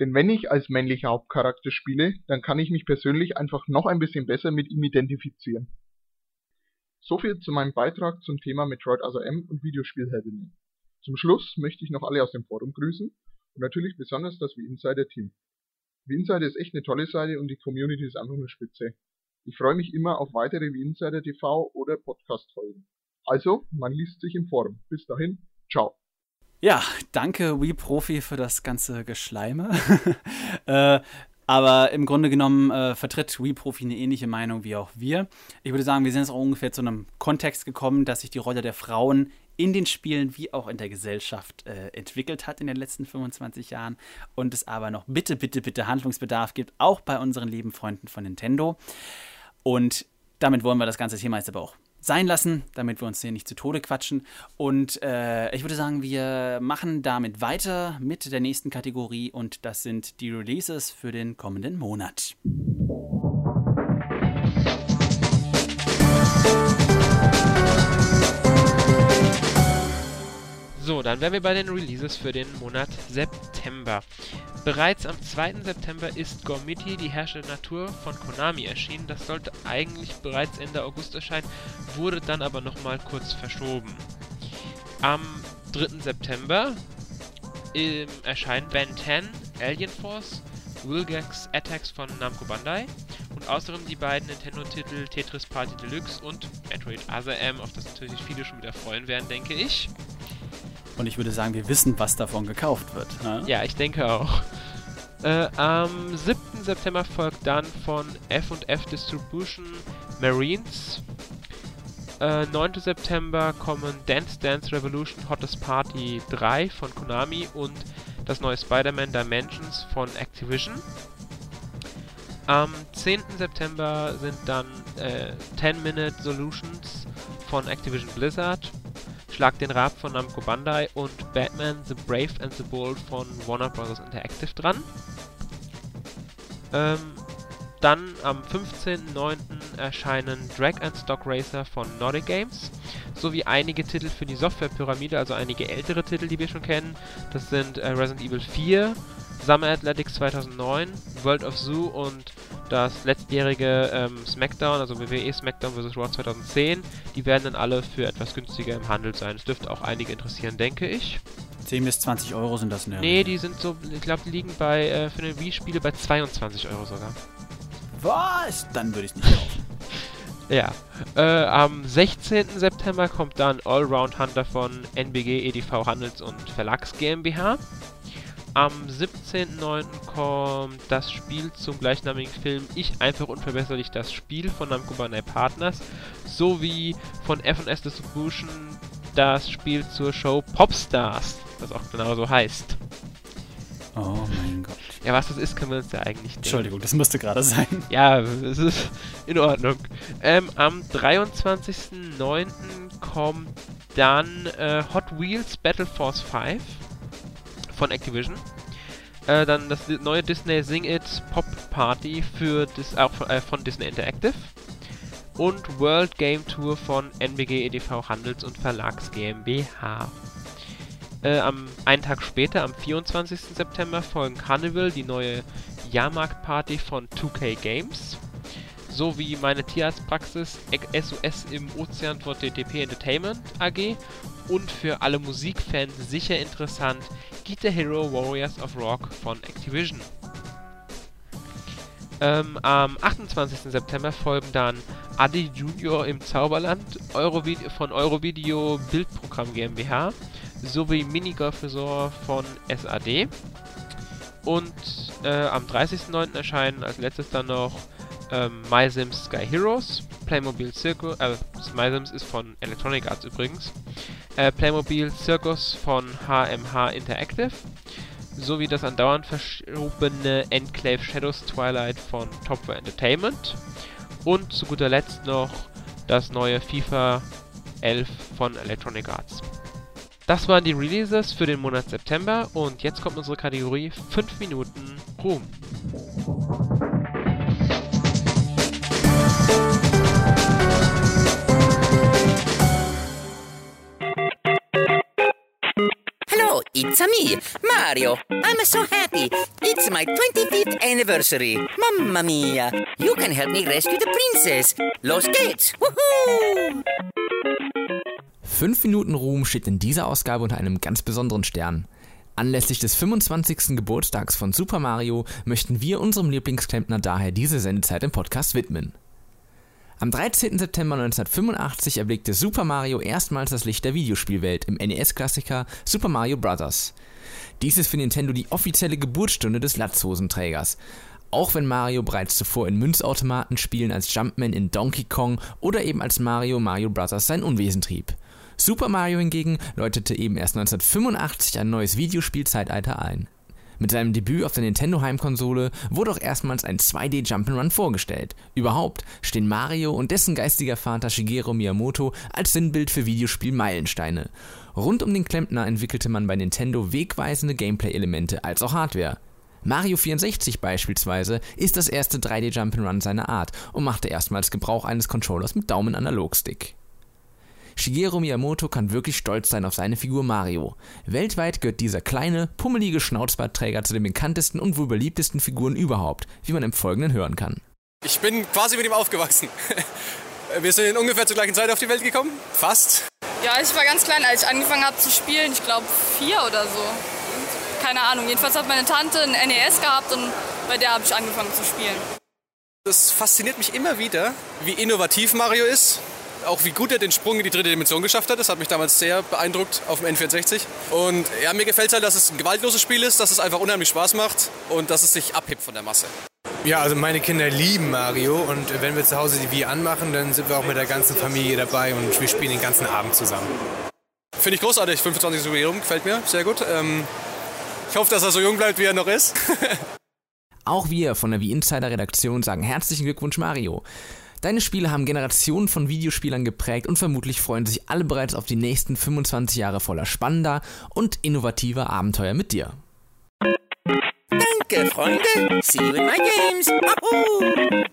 Denn wenn ich als männlicher Hauptcharakter spiele, dann kann ich mich persönlich einfach noch ein bisschen besser mit ihm identifizieren. Soviel zu meinem Beitrag zum Thema Metroid Other M und Videospielheldinnen. Zum Schluss möchte ich noch alle aus dem Forum grüßen und natürlich besonders das V-Insider-Team. V-Insider ist echt eine tolle Seite und die Community ist einfach nur spitze. Ich freue mich immer auf weitere V-Insider TV oder Podcast-Folgen. Also, man liest sich im Forum. Bis dahin, ciao. Ja, danke WeProfi für das ganze Geschleime. äh, aber im Grunde genommen äh, vertritt WeProfi eine ähnliche Meinung wie auch wir. Ich würde sagen, wir sind jetzt auch ungefähr zu einem Kontext gekommen, dass sich die Rolle der Frauen in den Spielen wie auch in der Gesellschaft äh, entwickelt hat in den letzten 25 Jahren und es aber noch bitte, bitte, bitte Handlungsbedarf gibt, auch bei unseren lieben Freunden von Nintendo. Und damit wollen wir das ganze Thema jetzt aber auch sein lassen, damit wir uns hier nicht zu Tode quatschen. Und äh, ich würde sagen, wir machen damit weiter mit der nächsten Kategorie und das sind die Releases für den kommenden Monat. So, dann wären wir bei den Releases für den Monat September. Bereits am 2. September ist Gormiti, die herrschende Natur von Konami erschienen. Das sollte eigentlich bereits Ende August erscheinen, wurde dann aber nochmal kurz verschoben. Am 3. September äh, erscheinen Ben 10, Alien Force, Wilgax Attacks von Namco Bandai und außerdem die beiden Nintendo-Titel Tetris Party Deluxe und Metroid Other M, auf das natürlich viele schon wieder freuen werden, denke ich. Und ich würde sagen, wir wissen, was davon gekauft wird. Ne? Ja, ich denke auch. Äh, am 7. September folgt dann von F&F Distribution Marines. Äh, 9. September kommen Dance Dance Revolution Hottest Party 3 von Konami und das neue Spider-Man Dimensions von Activision. Am 10. September sind dann äh, 10 Minute Solutions von Activision Blizzard Schlag den Rab von Namco Bandai und Batman The Brave and the Bold von Warner Bros. Interactive dran. Ähm, dann am 15.09. erscheinen Drag and Stock Racer von Nordic Games sowie einige Titel für die Softwarepyramide, also einige ältere Titel, die wir schon kennen. Das sind äh, Resident Evil 4, Summer Athletics 2009, World of Zoo und das letztjährige ähm, SmackDown, also WWE SmackDown vs. Raw 2010, die werden dann alle für etwas günstiger im Handel sein. Das dürfte auch einige interessieren, denke ich. 10 bis 20 Euro sind das, ne? Nee, die sind so, ich glaube, die liegen bei, äh, für eine Wii-Spiele bei 22 Euro sogar. Was? Dann würde ich nicht kaufen. Ja. Äh, am 16. September kommt dann Allround Hunter von NBG EDV Handels- und Verlags GmbH. Am 17.09. kommt das Spiel zum gleichnamigen Film Ich einfach unverbesserlich das Spiel von Namco Bandai Partners sowie von F&S Distribution das Spiel zur Show Popstars, das auch genauso heißt. Oh mein Gott. Ja, was das ist, können wir uns ja eigentlich denken. Entschuldigung, das musste gerade sein. Ja, es ist in Ordnung. Ähm, am 23.09. kommt dann äh, Hot Wheels Battle Force 5 von Activision. Äh, dann das neue Disney Sing It Pop Party für Dis auch von, äh, von Disney Interactive. Und World Game Tour von NBG EDV Handels- und Verlags GmbH. Äh, am einen Tag später, am 24. September, folgen Carnival, die neue Jahrmarktparty von 2K Games, sowie meine Tierarztpraxis SOS im Ozean von DTP Entertainment AG und für alle Musikfans sicher interessant Guitar Hero Warriors of Rock von Activision. Ähm, am 28. September folgen dann Adi Junior im Zauberland Eurovid von Eurovideo Bildprogramm GmbH sowie Minigolf Resort von SAD. Und äh, am 30.09. erscheinen als letztes dann noch ähm, MySims Sky Heroes, Playmobil Circus, äh, MySims ist von Electronic Arts übrigens, äh, Playmobil Circus von HMH Interactive, sowie das andauernd verschobene Enclave Shadows Twilight von Topware Entertainment und zu guter Letzt noch das neue FIFA 11 von Electronic Arts. Das waren die Releases für den Monat September und jetzt kommt unsere Kategorie 5 Minuten Ruhm. It's me, Mario. I'm so happy. It's my 25th anniversary. Mamma mia. You can help me rescue the princess. Los geht's. Woohoo! 5 Minuten Ruhm steht in dieser Ausgabe unter einem ganz besonderen Stern. Anlässlich des 25. Geburtstags von Super Mario möchten wir unserem Lieblingsklempner daher diese Sendezeit im Podcast widmen. Am 13. September 1985 erblickte Super Mario erstmals das Licht der Videospielwelt im NES-Klassiker Super Mario Bros. Dies ist für Nintendo die offizielle Geburtsstunde des Latzhosenträgers. Auch wenn Mario bereits zuvor in Münzautomaten-Spielen als Jumpman in Donkey Kong oder eben als Mario Mario Bros. sein Unwesen trieb. Super Mario hingegen läutete eben erst 1985 ein neues Videospielzeitalter ein. Mit seinem Debüt auf der Nintendo Heimkonsole wurde auch erstmals ein 2D Jump'n'Run vorgestellt. Überhaupt stehen Mario und dessen geistiger Vater Shigeru Miyamoto als Sinnbild für Videospiel-Meilensteine. Rund um den Klempner entwickelte man bei Nintendo wegweisende Gameplay-Elemente als auch Hardware. Mario 64 beispielsweise ist das erste 3D Jump'n'Run seiner Art und machte erstmals Gebrauch eines Controllers mit Daumen-Analogstick. Shigeru Miyamoto kann wirklich stolz sein auf seine Figur Mario. Weltweit gehört dieser kleine, pummelige Schnauzbartträger zu den bekanntesten und wohl beliebtesten Figuren überhaupt, wie man im Folgenden hören kann. Ich bin quasi mit ihm aufgewachsen. Wir sind ungefähr zur gleichen Zeit auf die Welt gekommen. Fast. Ja, ich war ganz klein, als ich angefangen habe zu spielen. Ich glaube vier oder so. Keine Ahnung. Jedenfalls hat meine Tante ein NES gehabt und bei der habe ich angefangen zu spielen. Das fasziniert mich immer wieder, wie innovativ Mario ist. Auch wie gut er den Sprung in die dritte Dimension geschafft hat. Das hat mich damals sehr beeindruckt auf dem N64. Und ja, mir gefällt halt, dass es ein gewaltloses Spiel ist, dass es einfach unheimlich Spaß macht und dass es sich abhebt von der Masse. Ja, also meine Kinder lieben Mario und wenn wir zu Hause die Wii anmachen, dann sind wir auch mit der ganzen Familie dabei und wir spielen den ganzen Abend zusammen. Finde ich großartig. 25. Jubiläum gefällt mir sehr gut. Ähm, ich hoffe, dass er so jung bleibt, wie er noch ist. Auch wir von der Wii Insider Redaktion sagen herzlichen Glückwunsch Mario. Deine Spiele haben Generationen von Videospielern geprägt und vermutlich freuen sich alle bereits auf die nächsten 25 Jahre voller spannender und innovativer Abenteuer mit dir. Danke, Freunde. See you in my games. Wahoo!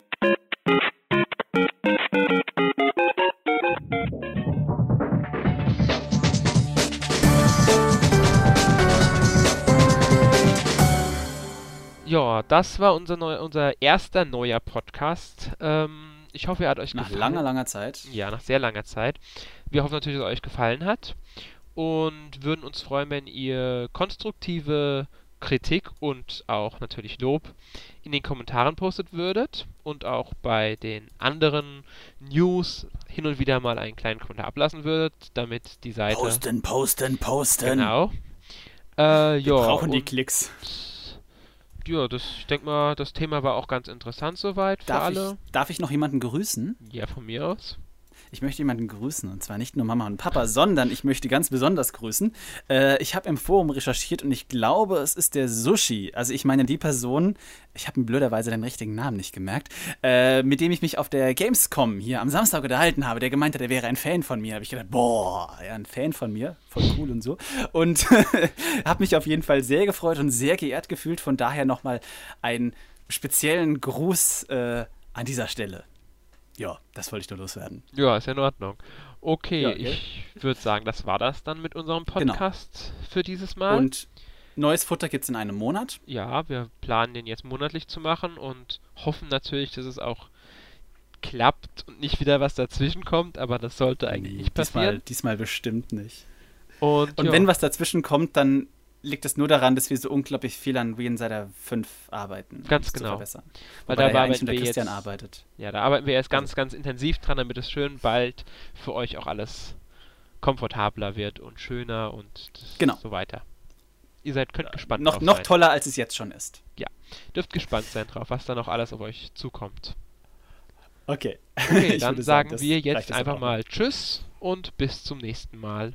Ja, das war unser, neu, unser erster neuer Podcast. Ähm, ich hoffe, er hat euch Nach gefallen. langer, langer Zeit. Ja, nach sehr langer Zeit. Wir hoffen natürlich, dass es euch gefallen hat und würden uns freuen, wenn ihr konstruktive Kritik und auch natürlich Lob in den Kommentaren postet würdet und auch bei den anderen News hin und wieder mal einen kleinen Kommentar ablassen würdet, damit die Seite. Posten, posten, posten. Genau. Äh, Wir ja, brauchen die Klicks. Ja, das, ich denke mal, das Thema war auch ganz interessant soweit für Darf alle. ich, darf ich noch jemanden grüßen? Ja, von mir aus. Ich möchte jemanden grüßen und zwar nicht nur Mama und Papa, sondern ich möchte ganz besonders grüßen. Äh, ich habe im Forum recherchiert und ich glaube, es ist der Sushi. Also ich meine die Person, ich habe blöderweise den richtigen Namen nicht gemerkt, äh, mit dem ich mich auf der Gamescom hier am Samstag unterhalten habe, der gemeint hat, er wäre ein Fan von mir. Habe ich gedacht, boah, ja, ein Fan von mir, voll cool und so. Und habe mich auf jeden Fall sehr gefreut und sehr geehrt gefühlt. Von daher nochmal einen speziellen Gruß äh, an dieser Stelle. Ja, das wollte ich nur loswerden. Ja, ist ja in Ordnung. Okay, Ja, gell? ich würde sagen, das war das dann mit unserem Podcast für dieses Mal. Genau. Und neues Futter gibt es in einem Monat. ja, wir planen den jetzt monatlich zu machen und hoffen natürlich, dass es auch klappt und nicht wieder was dazwischen kommt, aber das sollte eigentlich nicht diesmal, passieren. diesmal bestimmt nicht. Und, Und wenn was dazwischen kommt, dann liegt es nur daran, dass wir so unglaublich viel an Reinsider 5 arbeiten. Ganz genau. verbessern. Weil Wobei da da ja eigentlich arbeiten der wir Christian jetzt- arbeitet. ja, da arbeiten wir jetzt ganz, ganz intensiv dran, damit es schön bald für euch auch alles komfortabler wird und schöner und Genau. so weiter. Ihr seid, könnt gespannt Noch, drauf noch sein. toller, als es jetzt schon ist. Dürft gespannt sein drauf, was da noch alles auf euch zukommt. Okay. Okay, dann sagen das wir jetzt einfach mal Tschüss und bis zum nächsten Mal.